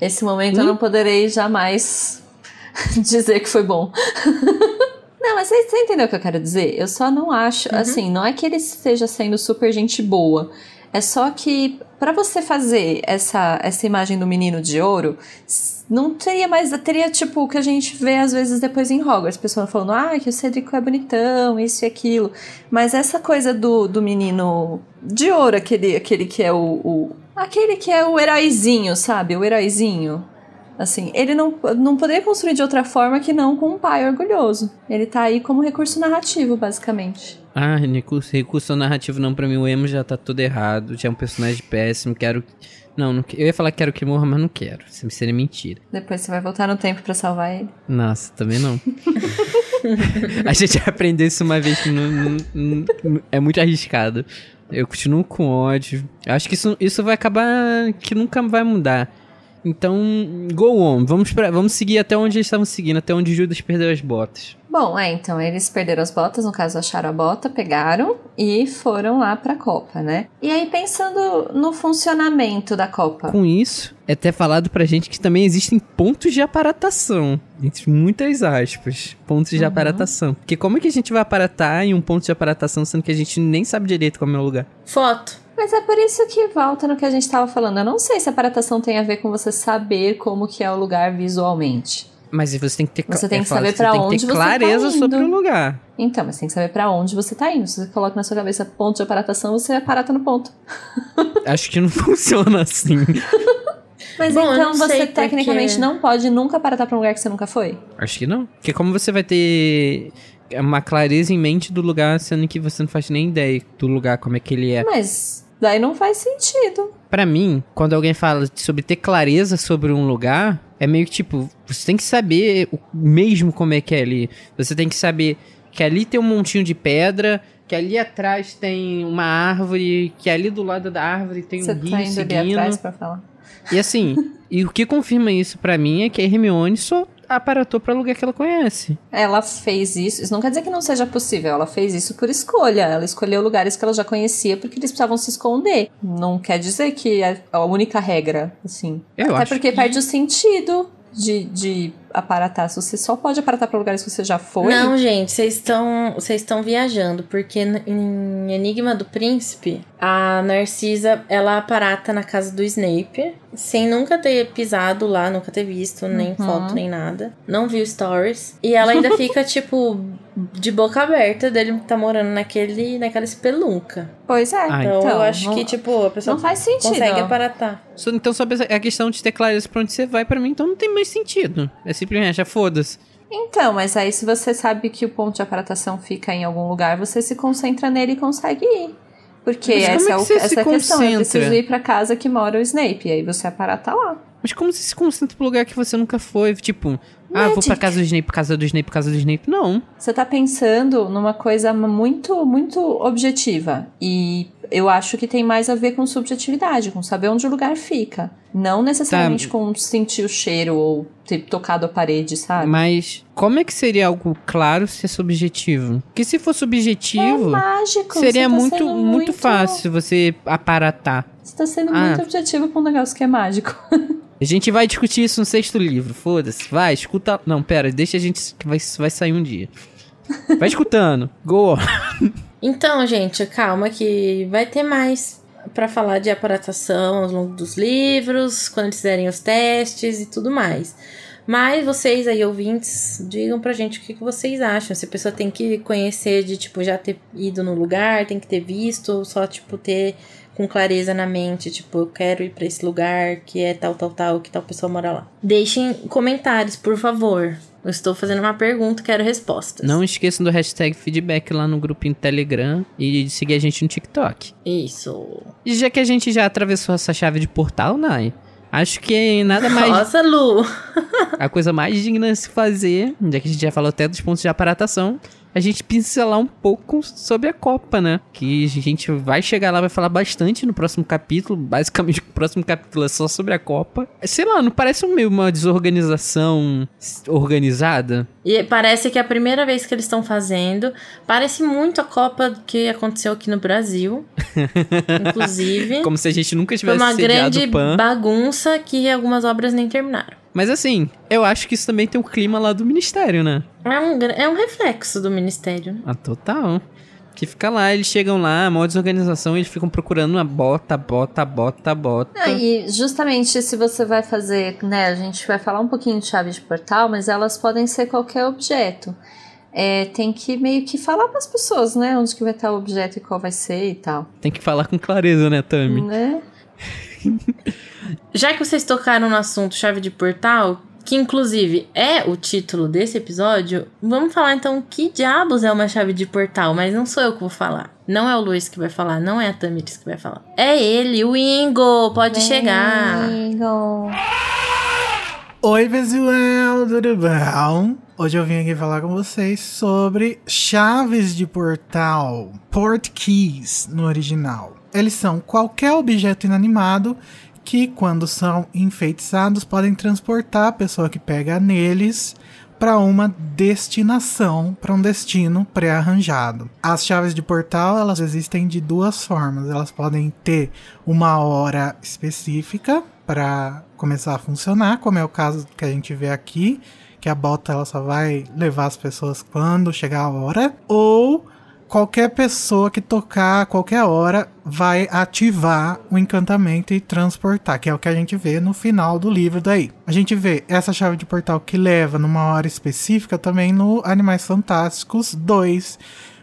Esse momento eu não poderei jamais [laughs] dizer que foi bom. [laughs] Não, mas você, você entendeu o que eu quero dizer? Eu só não acho, assim, não é que ele esteja sendo super gente boa. É só que pra você fazer essa, essa imagem do menino de ouro, não teria mais, teria tipo o que a gente vê às vezes depois em Hogwarts, pessoas falando, ah, que o Cedrico é bonitão, isso e aquilo. Mas essa coisa do, do menino de ouro, aquele, aquele que é o, o- aquele que é o heróizinho, sabe? O heróizinho. Assim, ele não, não poderia construir de outra forma que não com um pai orgulhoso. Ele tá aí como recurso narrativo, basicamente. Ah, recurso, recurso narrativo não, pra mim o emo já tá tudo errado. Já é um personagem péssimo, quero... Não, não eu ia falar que quero que morra, mas não quero. Isso seria mentira. Depois você vai voltar no tempo pra salvar ele. Nossa, também não. [laughs] a gente aprendeu isso uma vez que não, não- não- é muito arriscado. Eu continuo com ódio. Eu Acho que isso, isso vai acabar que nunca vai mudar. Então, go on. Vamos, pra, vamos seguir até onde eles estavam seguindo, até onde Judas perdeu as botas. Bom, é, então eles perderam as botas, no caso acharam a bota, pegaram e foram lá pra Copa, né? E aí pensando no funcionamento da Copa. Com isso, é até falado pra gente que também existem pontos de aparatação. Entre muitas aspas. Pontos de aparatação. Porque como é que a gente vai aparatar em um ponto de aparatação sendo que a gente nem sabe direito como é o lugar? Foto. Mas é por isso que volta no que a gente tava falando. Eu não sei se a aparatação tem a ver com você saber como que é o lugar visualmente. Mas você tem que ter Você tem é que foda, saber você pra tem que onde ter você tá clareza indo. sobre o lugar. Então, mas tem que saber pra onde você tá indo. Se você coloca na sua cabeça ponto de aparatação, você aparata no ponto. [laughs] Acho que não funciona assim. [laughs] Mas Bom, então você porque- tecnicamente não pode nunca aparatar pra um lugar que você nunca foi? Acho que não. Porque como você vai ter uma clareza em mente do lugar, sendo que você não faz nem ideia do lugar, como é que ele é. Mas daí não faz sentido. Pra mim, quando alguém fala sobre ter clareza sobre um lugar, é meio que tipo, você tem que saber o mesmo como é que é ali. Você tem que saber que ali tem um montinho de pedra, que ali atrás tem uma árvore, que ali do lado da árvore tem Você um rio tá indo ali seguindo. atrás pra falar. E assim, e o que confirma isso pra mim é que a Hermione só aparatou pra lugar que ela conhece. Ela fez isso. Isso não quer dizer que não seja possível. Ela fez isso por escolha. Ela escolheu lugares que ela já conhecia porque eles precisavam se esconder. Não quer dizer que é a única regra, assim. Eu Até porque que- perde o sentido de, de aparatar. Se você só pode aparatar pra lugares que você já foi. Não, gente, vocês estão vocês estão viajando, porque em Enigma do Príncipe, a Narcisa, ela aparata na casa do Snape, sem nunca ter pisado lá, nunca ter visto nem Uhum. foto nem nada. Não viu stories. E ela ainda [laughs] fica tipo de boca aberta dele tá morando naquele naquela espelunca. Pois é. Ah, Então, eu acho não, que tipo a pessoa não faz sentido. consegue aparatar. Só- Então, sobre a questão de ter clareza pra onde você vai, pra mim, então não tem mais sentido. É simplesmente, já foda-se. Então, mas aí se você sabe que o ponto de aparatação fica em algum lugar, você se concentra nele e consegue ir. Porque essa é é, o, essa se é a questão. Eu preciso ir pra casa que mora o Snape. E aí você aparata lá. Mas como você se concentra pro lugar que você nunca foi? Tipo, ah, vou pra Magic. casa do Snape, casa do Snape, casa do Snape. Não. Você tá pensando numa coisa muito, muito objetiva. E eu acho que tem mais a ver com subjetividade, com saber onde o lugar fica. Não necessariamente Tá. com sentir o cheiro ou ter tocado a parede, sabe? Mas como é que seria algo claro se é subjetivo? Porque se for É subjetivo, mágico. seria tá muito, sendo muito fácil você aparatar. Você tá sendo Ah. muito objetivo com um negócio que é mágico. A gente vai discutir isso no sexto livro, foda-se. Vai, escuta. Não, pera, deixa a gente. que Vai, vai sair um dia. Vai escutando. [laughs] Go. Então, gente, calma que vai ter mais pra falar de aparatação ao longo dos livros, quando eles fizerem os testes e tudo mais. Mas vocês aí, ouvintes, digam pra gente o que, que vocês acham. Se a pessoa tem que conhecer de, tipo, já ter ido no lugar, tem que ter visto, ou só, tipo, ter com clareza na mente, tipo, eu quero ir pra esse lugar que é tal, tal, tal, que tal pessoa mora lá. Deixem comentários, por favor. Eu estou fazendo uma pergunta, quero respostas. Não esqueçam do hashtag feedback lá no grupo em Telegram e de seguir a gente no TikTok. Isso. E já que a gente já atravessou essa chave de portal, Nai, acho que nada mais. Nossa, Lu. [laughs] a coisa mais digna de se fazer, já que a gente já falou até dos pontos de aparatação, a gente pincelar um pouco sobre a Copa, né? Que a gente vai chegar lá, vai falar bastante no próximo capítulo. Basicamente, [laughs] o próximo capítulo é só sobre a Copa. Sei lá, não parece meio uma desorganização organizada? E parece que é a primeira vez que eles estão fazendo. Parece muito a Copa que aconteceu aqui no Brasil. [laughs] inclusive. Como se a gente nunca tivesse Foi uma grande bagunça que algumas obras nem terminaram. Mas assim, eu acho que isso também tem o clima lá do ministério, né? É um, é um reflexo do ministério. Ah, total. Que fica lá, eles chegam lá, maior desorganização, eles ficam procurando uma bota, bota, bota, bota. Ah, e justamente se você vai fazer, né, a gente vai falar um pouquinho de chave de portal, mas elas podem ser qualquer objeto. É, tem que meio que falar para as pessoas, né, onde que vai estar o objeto e qual vai ser e tal, Tem que falar com clareza, né, Tami? né? [laughs] Já que vocês tocaram no assunto chave de portal, que inclusive é o título desse episódio, vamos falar então que diabos é uma chave de portal, mas não sou eu que vou falar. Não é o Luiz que vai falar, não é a Tamiris que vai falar. É ele, o Ingo, pode chegar. Bingo. Oi, pessoal, tudo bom? Hoje eu vim aqui falar com vocês sobre chaves de portal, port keys no original. Eles são qualquer objeto inanimado que, quando são enfeitiçados, podem transportar a pessoa que pega neles para uma destinação, para um destino pré-arranjado. As chaves de portal, elas existem de duas formas. Elas podem ter uma hora específica para começar a funcionar, como é o caso que a gente vê aqui, que a bota ela só vai levar as pessoas quando chegar a hora, ou qualquer pessoa que tocar a qualquer hora vai ativar o encantamento e transportar, que é o que a gente vê no final do livro daí. A gente vê essa chave de portal que leva numa hora específica também no Animais Fantásticos 2,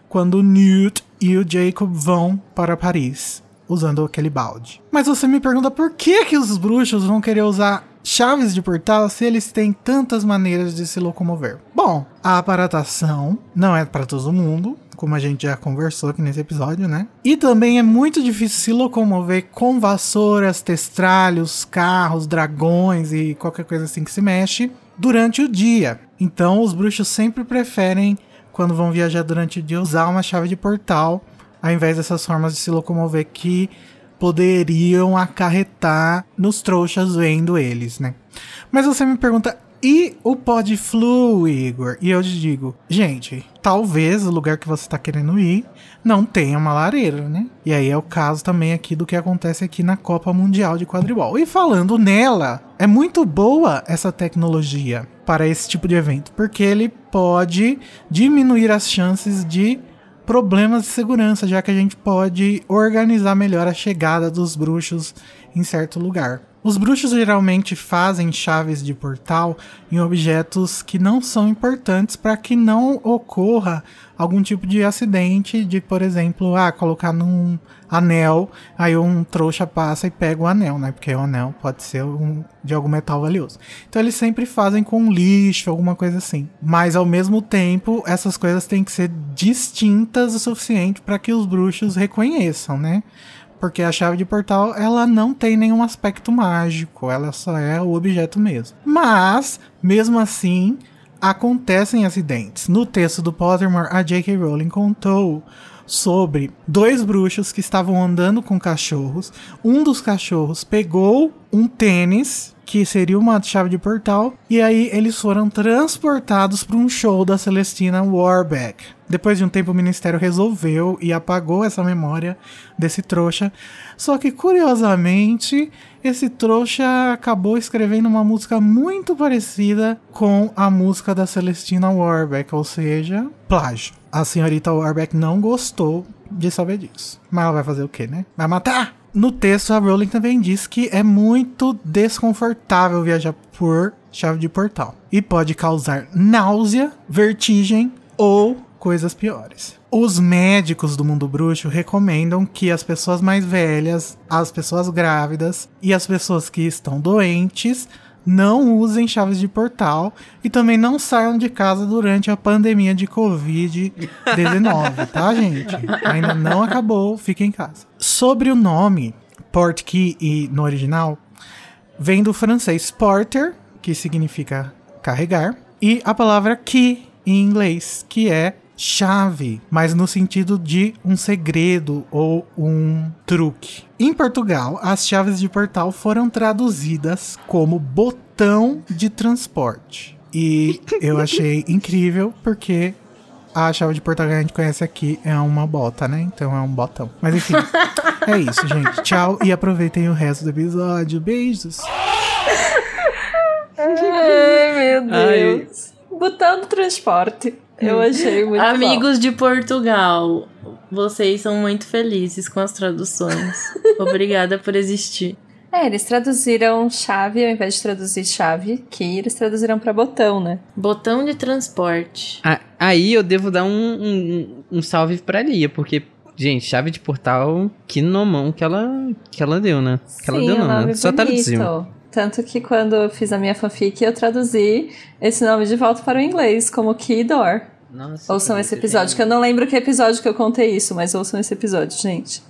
quando o Newt e o Jacob vão para Paris usando aquele balde. Mas você me pergunta por que que os bruxos vão querer usar chaves de portal se eles têm tantas maneiras de se locomover? Bom, a aparatação não é para todo mundo, como a gente já conversou aqui nesse episódio, né? E também é muito difícil se locomover com vassouras, testralhos, carros, dragões e qualquer coisa assim que se mexe durante o dia. Então, os bruxos sempre preferem, quando vão viajar durante o dia, usar uma chave de portal ao invés dessas formas de se locomover que poderiam acarretar nos trouxas vendo eles, né? Mas você me pergunta, e o pod flu, Igor? E eu te digo, gente, talvez o lugar que você tá querendo ir não tenha uma lareira, né? E aí é o caso também aqui do que acontece aqui na Copa Mundial de Quadribol. E falando nela, é muito boa essa tecnologia para esse tipo de evento, porque ele pode diminuir as chances de problemas de segurança, já que a gente pode organizar melhor a chegada dos bruxos em certo lugar. Os bruxos geralmente fazem chaves de portal em objetos que não são importantes para que não ocorra algum tipo de acidente de, por exemplo, ah, colocar num anel, aí um trouxa passa e pega o anel, né? Porque o anel pode ser um, de algum metal valioso. Então eles sempre fazem com lixo, alguma coisa assim. Mas ao mesmo tempo, essas coisas têm que ser distintas o suficiente para que os bruxos reconheçam, né? Porque a chave de portal, ela não tem nenhum aspecto mágico, ela só é o objeto mesmo. Mas, mesmo assim, acontecem acidentes. No texto do Pottermore, a J.K. Rowling contou sobre dois bruxos que estavam andando com cachorros. Um dos cachorros pegou um tênis, que seria uma chave de portal, e aí eles foram transportados para um show da Celestina Warbeck. Depois de um tempo, o ministério resolveu e apagou essa memória desse trouxa. Só que, curiosamente, esse trouxa acabou escrevendo uma música muito parecida com a música da Celestina Warbeck, ou seja, plágio. A senhorita Warbeck não gostou de saber disso. Mas ela vai fazer o quê, né? Vai matar! No texto, a Rowling também diz que é muito desconfortável viajar por chave de portal e pode causar náusea, vertigem ou coisas piores. Os médicos do mundo bruxo recomendam que as pessoas mais velhas, as pessoas grávidas e as pessoas que estão doentes não usem chaves de portal e também não saiam de casa durante a pandemia de Covid-19, [laughs] tá, gente? Ainda não acabou, fiquem em casa. Sobre o nome, Portkey e no original, vem do francês porter, que significa carregar, e a palavra key em inglês, que é chave, mas no sentido de um segredo ou um truque. Em Portugal, as chaves de portal foram traduzidas como botão de transporte. E eu achei [laughs] incrível porque a chave de portal que a gente conhece aqui é uma bota, né? Então é um botão. Mas enfim, [laughs] é isso, gente. Tchau e aproveitem o resto do episódio. Beijos. Ai, meu Deus. Botão do transporte. Eu achei muito Amigos de Portugal, vocês são muito felizes com as traduções. [laughs] Obrigada por existir. bom. É, eles traduziram chave ao invés de traduzir chave, que eles traduziram pra botão, né? Botão de transporte. Ah, Aí eu devo dar um, um, um salve pra Lia, porque, gente, chave de portal, que nomão que ela, que ela deu, né? Que ela Sim, deu o não, nome né? Só bonito. traduziu. Tanto que quando eu fiz a minha fanfic, eu traduzi esse nome de volta para o inglês, como Key Door. Nossa, Ouçam esse episódio, que eu não lembro que episódio que eu contei isso, mas ouçam esse episódio, gente.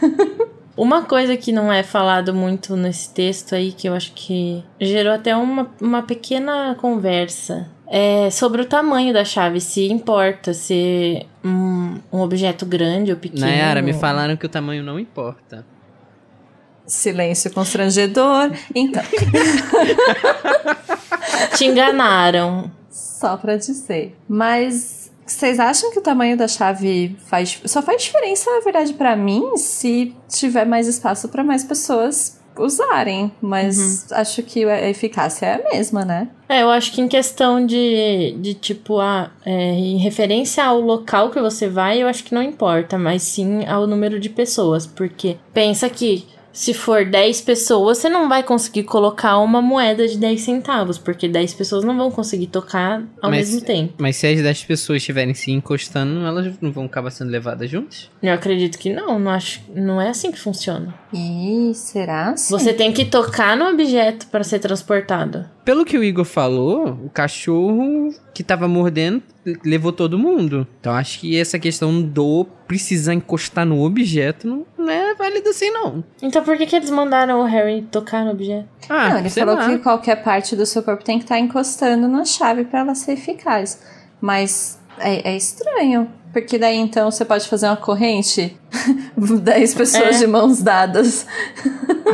[laughs] Uma coisa que não é falado muito nesse texto aí, que eu acho que gerou até uma, uma pequena conversa, é sobre o tamanho da chave, se importa ser um, um objeto grande ou pequeno. Nayara, me falaram que o tamanho não importa. Silêncio constrangedor. Então, Te enganaram. Só pra dizer. Mas vocês acham que o tamanho da chave faz. Só faz diferença, na verdade, pra mim, se tiver mais espaço pra mais pessoas usarem. Mas acho que a eficácia é a mesma, né? É, eu acho que em questão de, de tipo, a, é, em referência ao local que você vai, eu acho que não importa, mas sim ao número de pessoas. Porque pensa que se for 10 pessoas, você não vai conseguir colocar uma moeda de 10 centavos, porque 10 pessoas não vão conseguir tocar ao Mas- mesmo tempo. Mas se as 10 pessoas estiverem se encostando, elas não vão acabar sendo levadas juntas? Eu acredito que não, não acho, não é assim que funciona. Ih, será? Sim. Você tem que tocar no objeto para ser transportado. Pelo que o Igor falou, o cachorro que tava mordendo levou todo mundo. Então acho que essa questão do precisar encostar no objeto não, não é válida assim, não. Então por que, que eles mandaram o Harry tocar no objeto? Ah, Não, ele sei falou lá. que qualquer parte do seu corpo tem que estar encostando na chave pra ela ser eficaz. Mas é, é estranho. Porque daí então você pode fazer uma corrente [laughs] 10 pessoas É. de mãos dadas.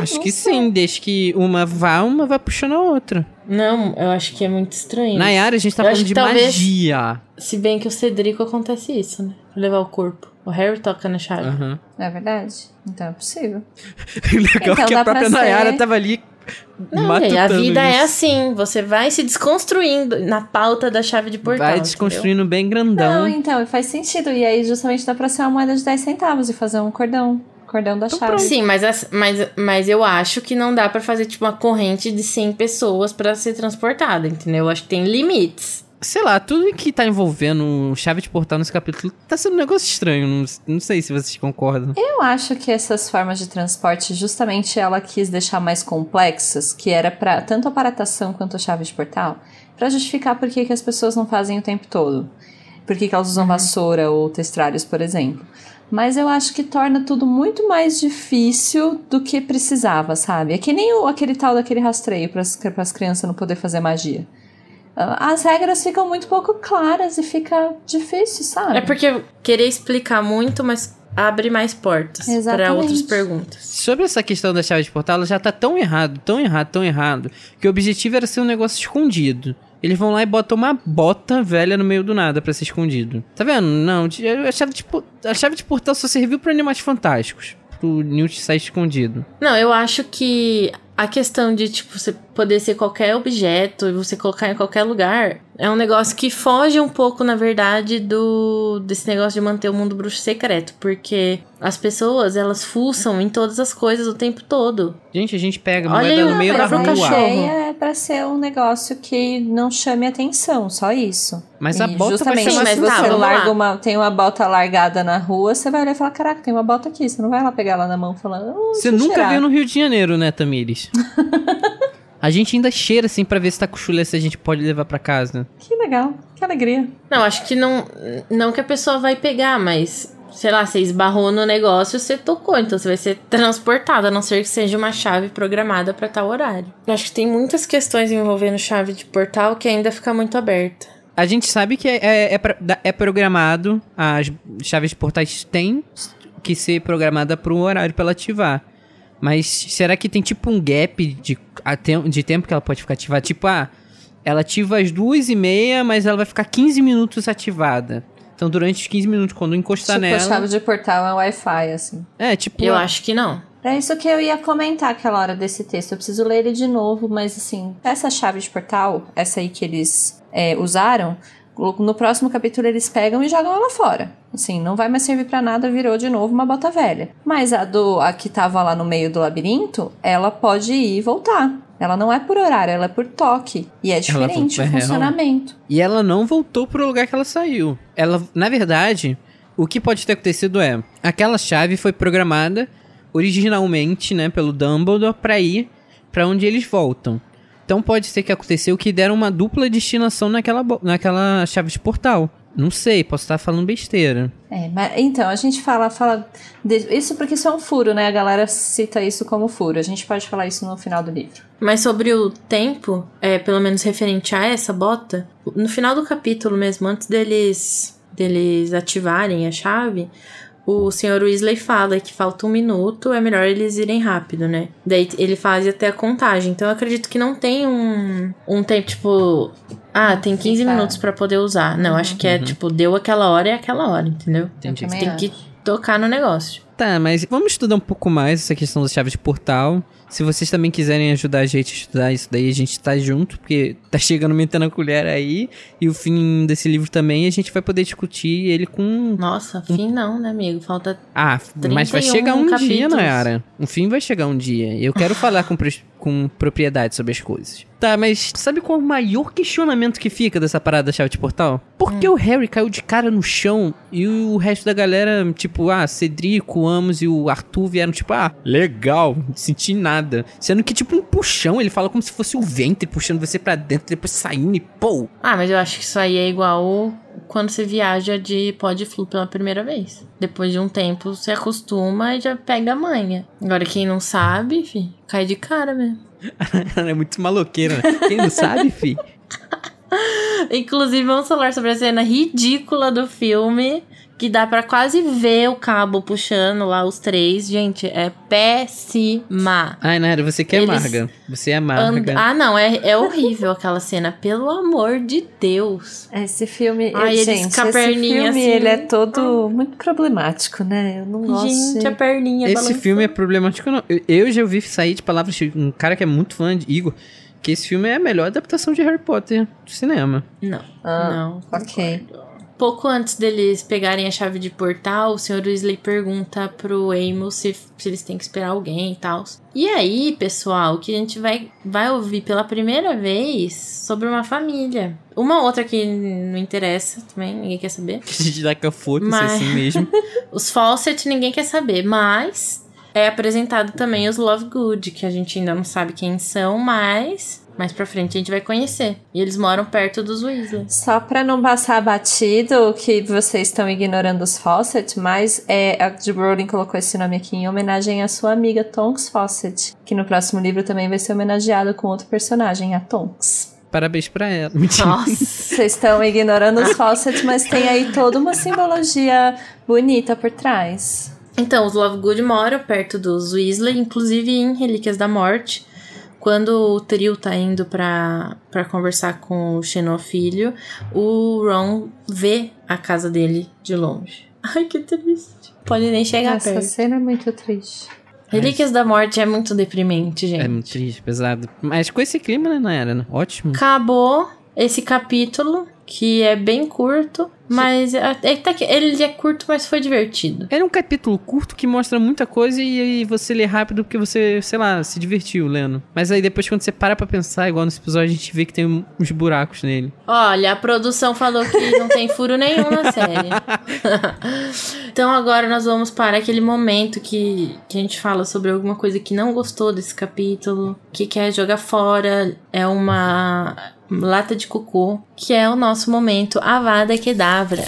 Acho que sim, desde que uma vá, uma vai puxando a outra. Não, eu acho que é muito estranho. Nayara, a gente tá Eu falando de talvez- magia. Se bem que o Cedrico acontece isso, né? Levar o corpo. O Harry toca na chave. Não é verdade? Então é possível. [laughs] Legal Então que a própria ser- Nayara tava ali Não, matutando a vida é isso. assim. Você vai se desconstruindo na pauta da chave de portal. Vai entendeu? desconstruindo bem Não, grandão. então faz sentido. E aí justamente dá pra ser uma moeda de 10 centavos e fazer um cordão. Cordão da chave. Sim, mas, as- mas, mas eu acho que não dá pra fazer, tipo, uma corrente de 100 pessoas pra ser transportada, entendeu? Eu acho que tem limites. Sei lá, tudo que tá envolvendo chave de portal nesse capítulo tá sendo um negócio estranho. Não, não sei se vocês concordam. Eu acho que essas formas de transporte, justamente ela quis deixar mais complexas, que era para tanto a paratação quanto a chave de portal, pra justificar por que, que as pessoas não fazem o tempo todo. Por que, que elas usam vassoura ou testralhos, por exemplo. Mas eu acho que torna tudo muito mais difícil do que precisava, sabe? É que nem o, aquele tal daquele rastreio para as crianças não poder fazer magia. Ah, As regras ficam muito pouco claras e fica difícil, sabe? É porque querer explicar muito, mas abre mais portas pra Exatamente. outras perguntas. Sobre essa questão da chave de portal, ela já tá tão errado, tão errado, tão errado, que o objetivo era ser um negócio escondido. Eles vão lá e botam uma bota velha no meio do nada pra ser escondido. Tá vendo? Não, a chave de, a chave de portal só serviu pra animais fantásticos. Pro Newt sair escondido. Não, eu acho que a questão de, tipo, você poder ser qualquer objeto e você colocar em qualquer lugar é um negócio que foge um pouco, na verdade, do desse negócio de manter o mundo bruxo secreto. Porque as pessoas, elas fuçam em todas as coisas o tempo todo. Gente, a gente pega Olha moeda aí no meio da rua. cachorro. é pra ser um negócio que não chame atenção, só isso. Mas a E bota vai justamente chamar Mas se tá, você vamos larga uma, tem uma bota largada na rua, você vai olhar e falar, caraca, tem uma bota aqui. Você não vai lá pegar ela na mão falando, "Oh, Você nunca tirar." viu no Rio de Janeiro, né, Tamires? [laughs] A gente ainda cheira assim pra ver se tá com chulé se a gente pode levar pra casa. Que legal, que alegria. Não, acho que não. Não que a pessoa vai pegar, mas. Sei lá, você esbarrou no negócio, você tocou, então você vai ser transportado, a não ser que seja uma chave programada pra tal horário. Acho que tem muitas questões envolvendo chave de portal que ainda fica muito aberta. A gente sabe que é, é, é, é programado, as chaves de portais têm que ser programada para um horário para ela ativar. Mas será que tem tipo um gap de, de tempo que ela pode ficar ativada? Tipo, ah, ela ativa às duas e meia, mas ela vai ficar 15 minutos ativada. Então, durante os 15 minutos, quando encostar tipo, a nela. chave de portal é Wi-Fi, assim. É, tipo. Eu a- acho que não. É isso que eu ia comentar aquela hora desse texto. Eu preciso ler ele de novo, mas assim, essa chave de portal, essa aí que eles é, usaram, no próximo capítulo eles pegam e jogam ela fora. Assim, não vai mais servir pra nada, virou de novo uma bota velha. Mas a do a que tava lá no meio do labirinto, ela pode ir e voltar. Ela não é por horário, ela é por toque. E é diferente o funcionamento. E ela não voltou pro lugar que ela saiu. Ela, na verdade, o que pode ter acontecido é, aquela chave foi programada originalmente, né, pelo Dumbledore pra ir pra onde eles voltam. Então pode ser que aconteceu que deram uma dupla destinação naquela, naquela chave de portal. Não sei, posso estar falando besteira. É, mas então, a gente fala, fala de- isso porque isso é um furo, né? A galera cita isso como furo. A gente pode falar isso no final do livro. Mas sobre o tempo, é, pelo menos referente a essa bota, no final do capítulo mesmo, antes deles, deles ativarem a chave, o Sr. Weasley fala que falta um minuto, é melhor eles irem rápido, né? Daí ele faz até a contagem. Então eu acredito que não tem um, um tempo, tipo. Ah, tem 15 Ficar. minutos pra poder usar. Não, acho que é tipo, deu aquela hora é aquela hora, entendeu? Entendi. Tem acho. que tocar no negócio. Tá, mas vamos estudar um pouco mais essa questão das chaves de portal. Se vocês também quiserem ajudar a gente a estudar isso daí, a gente tá junto, porque tá chegando metendo a colher aí. E o fim desse livro também, a gente vai poder discutir ele com. Nossa, fim não, né, amigo? Falta. Ah, mas vai 31 chegar um dia, capítulos. Nayara. Um fim vai chegar um dia. Eu quero falar com, com propriedade sobre as coisas. Tá, mas sabe qual é o maior questionamento que fica dessa parada da chave de portal? Por que o Harry caiu de cara no chão e o resto da galera, tipo, ah, Cedrico, Amos e o Arthur vieram, tipo, ah, legal, não senti nada. Sendo que, tipo, um puxão, ele fala como se fosse o ventre puxando você pra dentro, depois saindo e pô. Ah, mas eu acho que isso aí é igual quando você viaja de Podflu pela primeira vez. Depois de um tempo, você acostuma e já pega a manha. Agora, quem não sabe, fi, cai de cara mesmo. [laughs] Ela é muito maloqueira, né? Quem não sabe, fi? [laughs] Inclusive, vamos falar sobre a cena ridícula do filme. Que dá pra quase ver o cabo puxando lá os três. Gente, é péssima. Ai, Nara, você que é Eles amarga. Você é amarga. And- Ah, não, é, é horrível aquela cena. Pelo amor de Deus. Esse filme, Ai, gente, esse perninha filme assim. ele é todo muito problemático, né? Eu não gosto. Gente, de- a perninha Esse balançando. filme é problemático, não. Eu, eu já ouvi sair de palavras de um cara que é muito fã de Igor, que esse filme é a melhor adaptação de Harry Potter do cinema. Não, Ah, não. ok. Pouco antes deles pegarem a chave de portal, o Sr. Weasley pergunta pro Amos se, se eles têm que esperar alguém e tal. E aí, pessoal, que a gente vai, vai ouvir pela primeira vez sobre uma família. Uma outra que não interessa também, ninguém quer saber. Que a gente dá com a foda-se Mas- assim mesmo. [laughs] Os Fawcett ninguém quer saber, mas é apresentado também os Lovegood, que a gente ainda não sabe quem são, mas mais pra frente a gente vai conhecer. E eles moram perto dos Weasley. Só pra não passar batido que vocês estão ignorando os Fawcett, mas é, a J. Rowling colocou esse nome aqui em homenagem à sua amiga Tonks Fawcett, que no próximo livro também vai ser homenageada com outro personagem, a Tonks. Parabéns pra ela. [laughs] Nossa! Vocês estão ignorando os Fawcett, mas tem aí toda uma simbologia bonita por trás. Então, os Lovegood moram perto dos Weasley, inclusive em Relíquias da Morte. Quando o trio tá indo pra, pra conversar com o Xenofilho, o Ron vê a casa dele de longe. [laughs] Ai, que triste. Pode nem chegar Essa perto. cena é muito triste. Relíquias da Morte é muito deprimente, gente. É muito triste, pesado. Mas com esse clima, né, não era? né? Ótimo. Acabou esse capítulo. Que é bem curto, mas é, tá que ele é curto, mas foi divertido. É um capítulo curto que mostra muita coisa e aí você lê rápido porque você, sei lá, se divertiu lendo. Mas aí depois quando você para pra pensar, igual nesse episódio, a gente vê que tem uns buracos nele. Olha, a produção falou que não tem furo nenhum na série. [laughs] então agora nós vamos para aquele momento que, que a gente fala sobre alguma coisa que não gostou desse capítulo, que quer jogar fora, é uma lata de cocô, que é o nosso momento Avada Kedavra.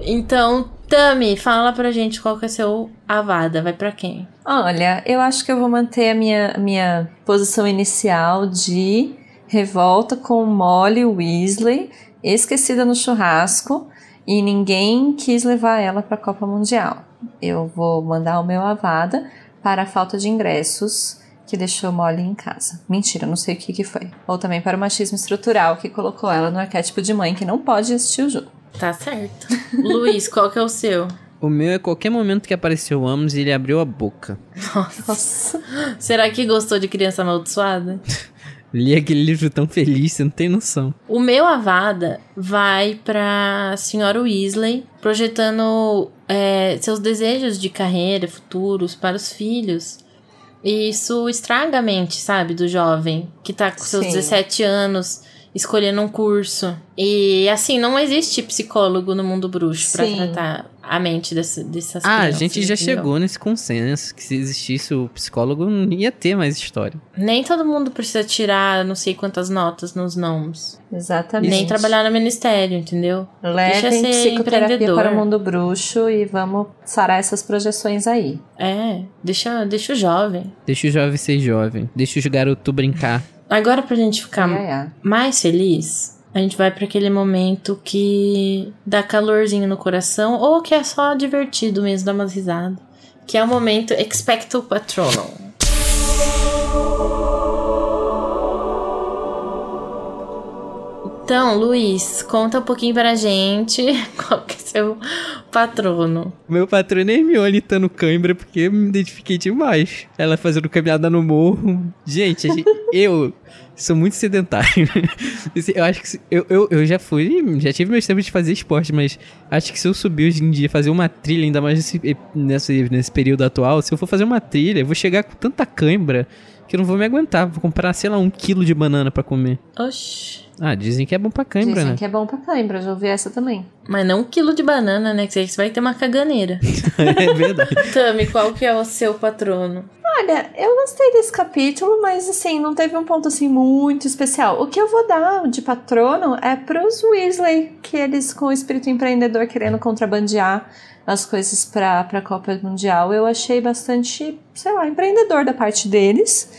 Então, Tami, fala pra gente qual que é seu Avada, vai para quem? Olha, eu acho que eu vou manter a minha, minha posição inicial de revolta com Molly Weasley, esquecida no churrasco, e ninguém quis levar ela para a Copa Mundial. Eu vou mandar o meu Avada para a falta de ingressos que deixou Molly em casa. Mentira, não sei o que, que foi. Ou também para o machismo estrutural que colocou ela no arquétipo de mãe que não pode assistir o jogo. Tá certo. [laughs] Luiz, qual que é o seu? O meu é qualquer momento que apareceu o Amos e ele abriu a boca. Nossa. Será que gostou de Criança Amaldiçoada? [laughs] Li aquele livro tão feliz, você não tem noção. O meu Avada vai pra senhora Weasley, projetando é, seus desejos de carreira, futuros para os filhos. E isso estraga a mente, sabe, do jovem que tá com seus Sim. 17 anos escolhendo um curso. E assim, não existe psicólogo no mundo bruxo para tratar a mente dessa, dessas ah, crianças. a gente já entendeu? chegou nesse consenso que se existisse o psicólogo não ia ter mais história. Nem todo mundo precisa tirar não sei quantas notas nos nomes. Exatamente. Nem trabalhar no ministério, entendeu? Levem Deixa ser psicoterapia para o mundo bruxo e vamos sarar essas projeções aí. É, deixa, deixa o jovem. Deixa o jovem ser jovem. Deixa os garotos brincar. Agora pra gente ficar é, é. mais feliz, a gente vai para aquele momento que dá calorzinho no coração ou que é só divertido mesmo, dá umas risadas. Que é o momento Expecto Patronum. Então, Luiz, conta um pouquinho pra gente [laughs] qual que é seu patrono. Meu patrono é Hermione no cãibra porque eu me identifiquei demais. Ela fazendo caminhada no morro. Gente, [laughs] eu sou muito sedentário. [laughs] eu acho que eu, eu, eu já fui, já tive meus tempos de fazer esporte, mas acho que se eu subir hoje em dia, fazer uma trilha, ainda mais nesse, nesse, nesse período atual, se eu for fazer uma trilha, eu vou chegar com tanta cãibra que eu não vou me aguentar. Vou comprar, sei lá, um quilo de banana para comer. Oxi. Ah, dizem que é bom pra cãibra, dizem né? Dizem que é bom pra cãibra, já ouvi essa também. Mas não um quilo de banana, né? Que você vai ter uma caganeira. [laughs] é verdade. [laughs] Tami, qual que é o seu patrono? Olha, eu gostei desse capítulo, mas assim, não teve um ponto assim muito especial. O que eu vou dar de patrono é pros Weasley, que eles com o espírito empreendedor querendo contrabandear as coisas pra, pra Copa Mundial, eu achei bastante, sei lá, empreendedor da parte deles.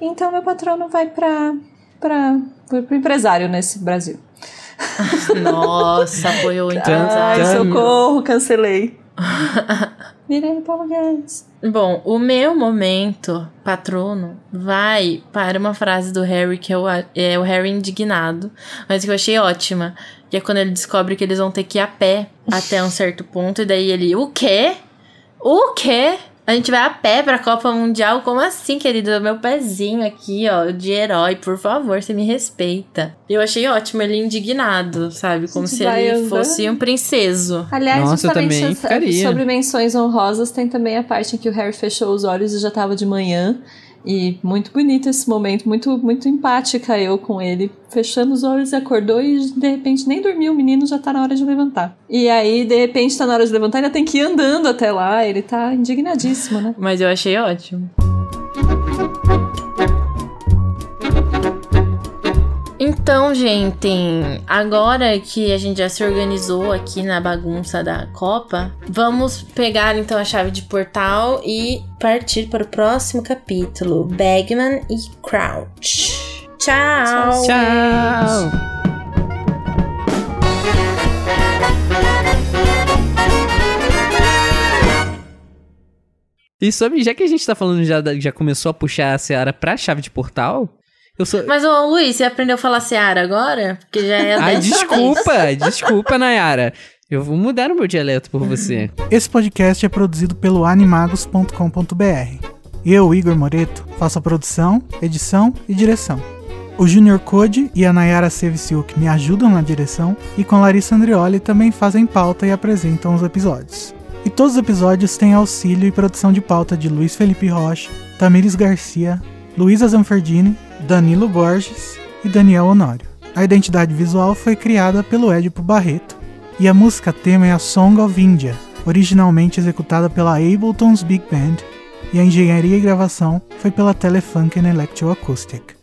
Então meu patrono vai pra, pra Fui pro empresário nesse Brasil. [laughs] Nossa, apoiou o [laughs] empresário. Ai, socorro, cancelei. [laughs] Virei Guedes. Bom, o meu momento patrono vai para uma frase do Harry que é o, é o Harry indignado, mas que eu achei ótima. Que é quando ele descobre que eles vão ter que ir a pé até um certo ponto, e daí ele, o quê? O quê? A gente vai a pé pra Copa Mundial? Como assim, querido? Meu pezinho aqui, ó, de herói, por favor, você me respeita. Eu achei ótimo ele indignado, sabe? Como se ele andando. fosse um princeso. Aliás, Nossa, justamente sobre menções honrosas, tem também a parte em que o Harry fechou os olhos e já tava de manhã. E muito bonito esse momento, muito muito empática eu com ele. Fechando os olhos acordou e de repente nem dormiu, o menino já tá na hora de levantar. E aí, de repente, tá na hora de levantar, ainda tem que ir andando até lá. Ele tá indignadíssimo, né? Mas eu achei ótimo. Então, gente, agora que a gente já se organizou aqui na bagunça da Copa, vamos pegar então a chave de portal e partir para o próximo capítulo: Bagman e Crouch. Tchau! Tchau! E sobre, já que a gente tá falando, já, já começou a puxar a Seara pra chave de portal, Sou... Mas, ô Luiz, você aprendeu a falar Seara agora? Porque já é a Ai, desculpa, desculpa, Nayara. Eu vou mudar o meu dialeto por você. Esse podcast é produzido pelo animagos.com.br. Eu, Igor Moreto, faço a produção, edição e direção. O Junior Code e a Nayara Sevciuk me ajudam na direção e com Larissa Andrioli também fazem pauta e apresentam os episódios. E todos os episódios têm auxílio e produção de pauta de Luiz Felipe Rocha, Tamires Garcia, Luísa Zanferdini, Danilo Borges e Daniel Honório. A identidade visual foi criada pelo Edipo Barreto e a música tema é a Song of India, originalmente executada pela Ableton's Big Band, e a engenharia e gravação foi pela Telefunken Electroacoustic.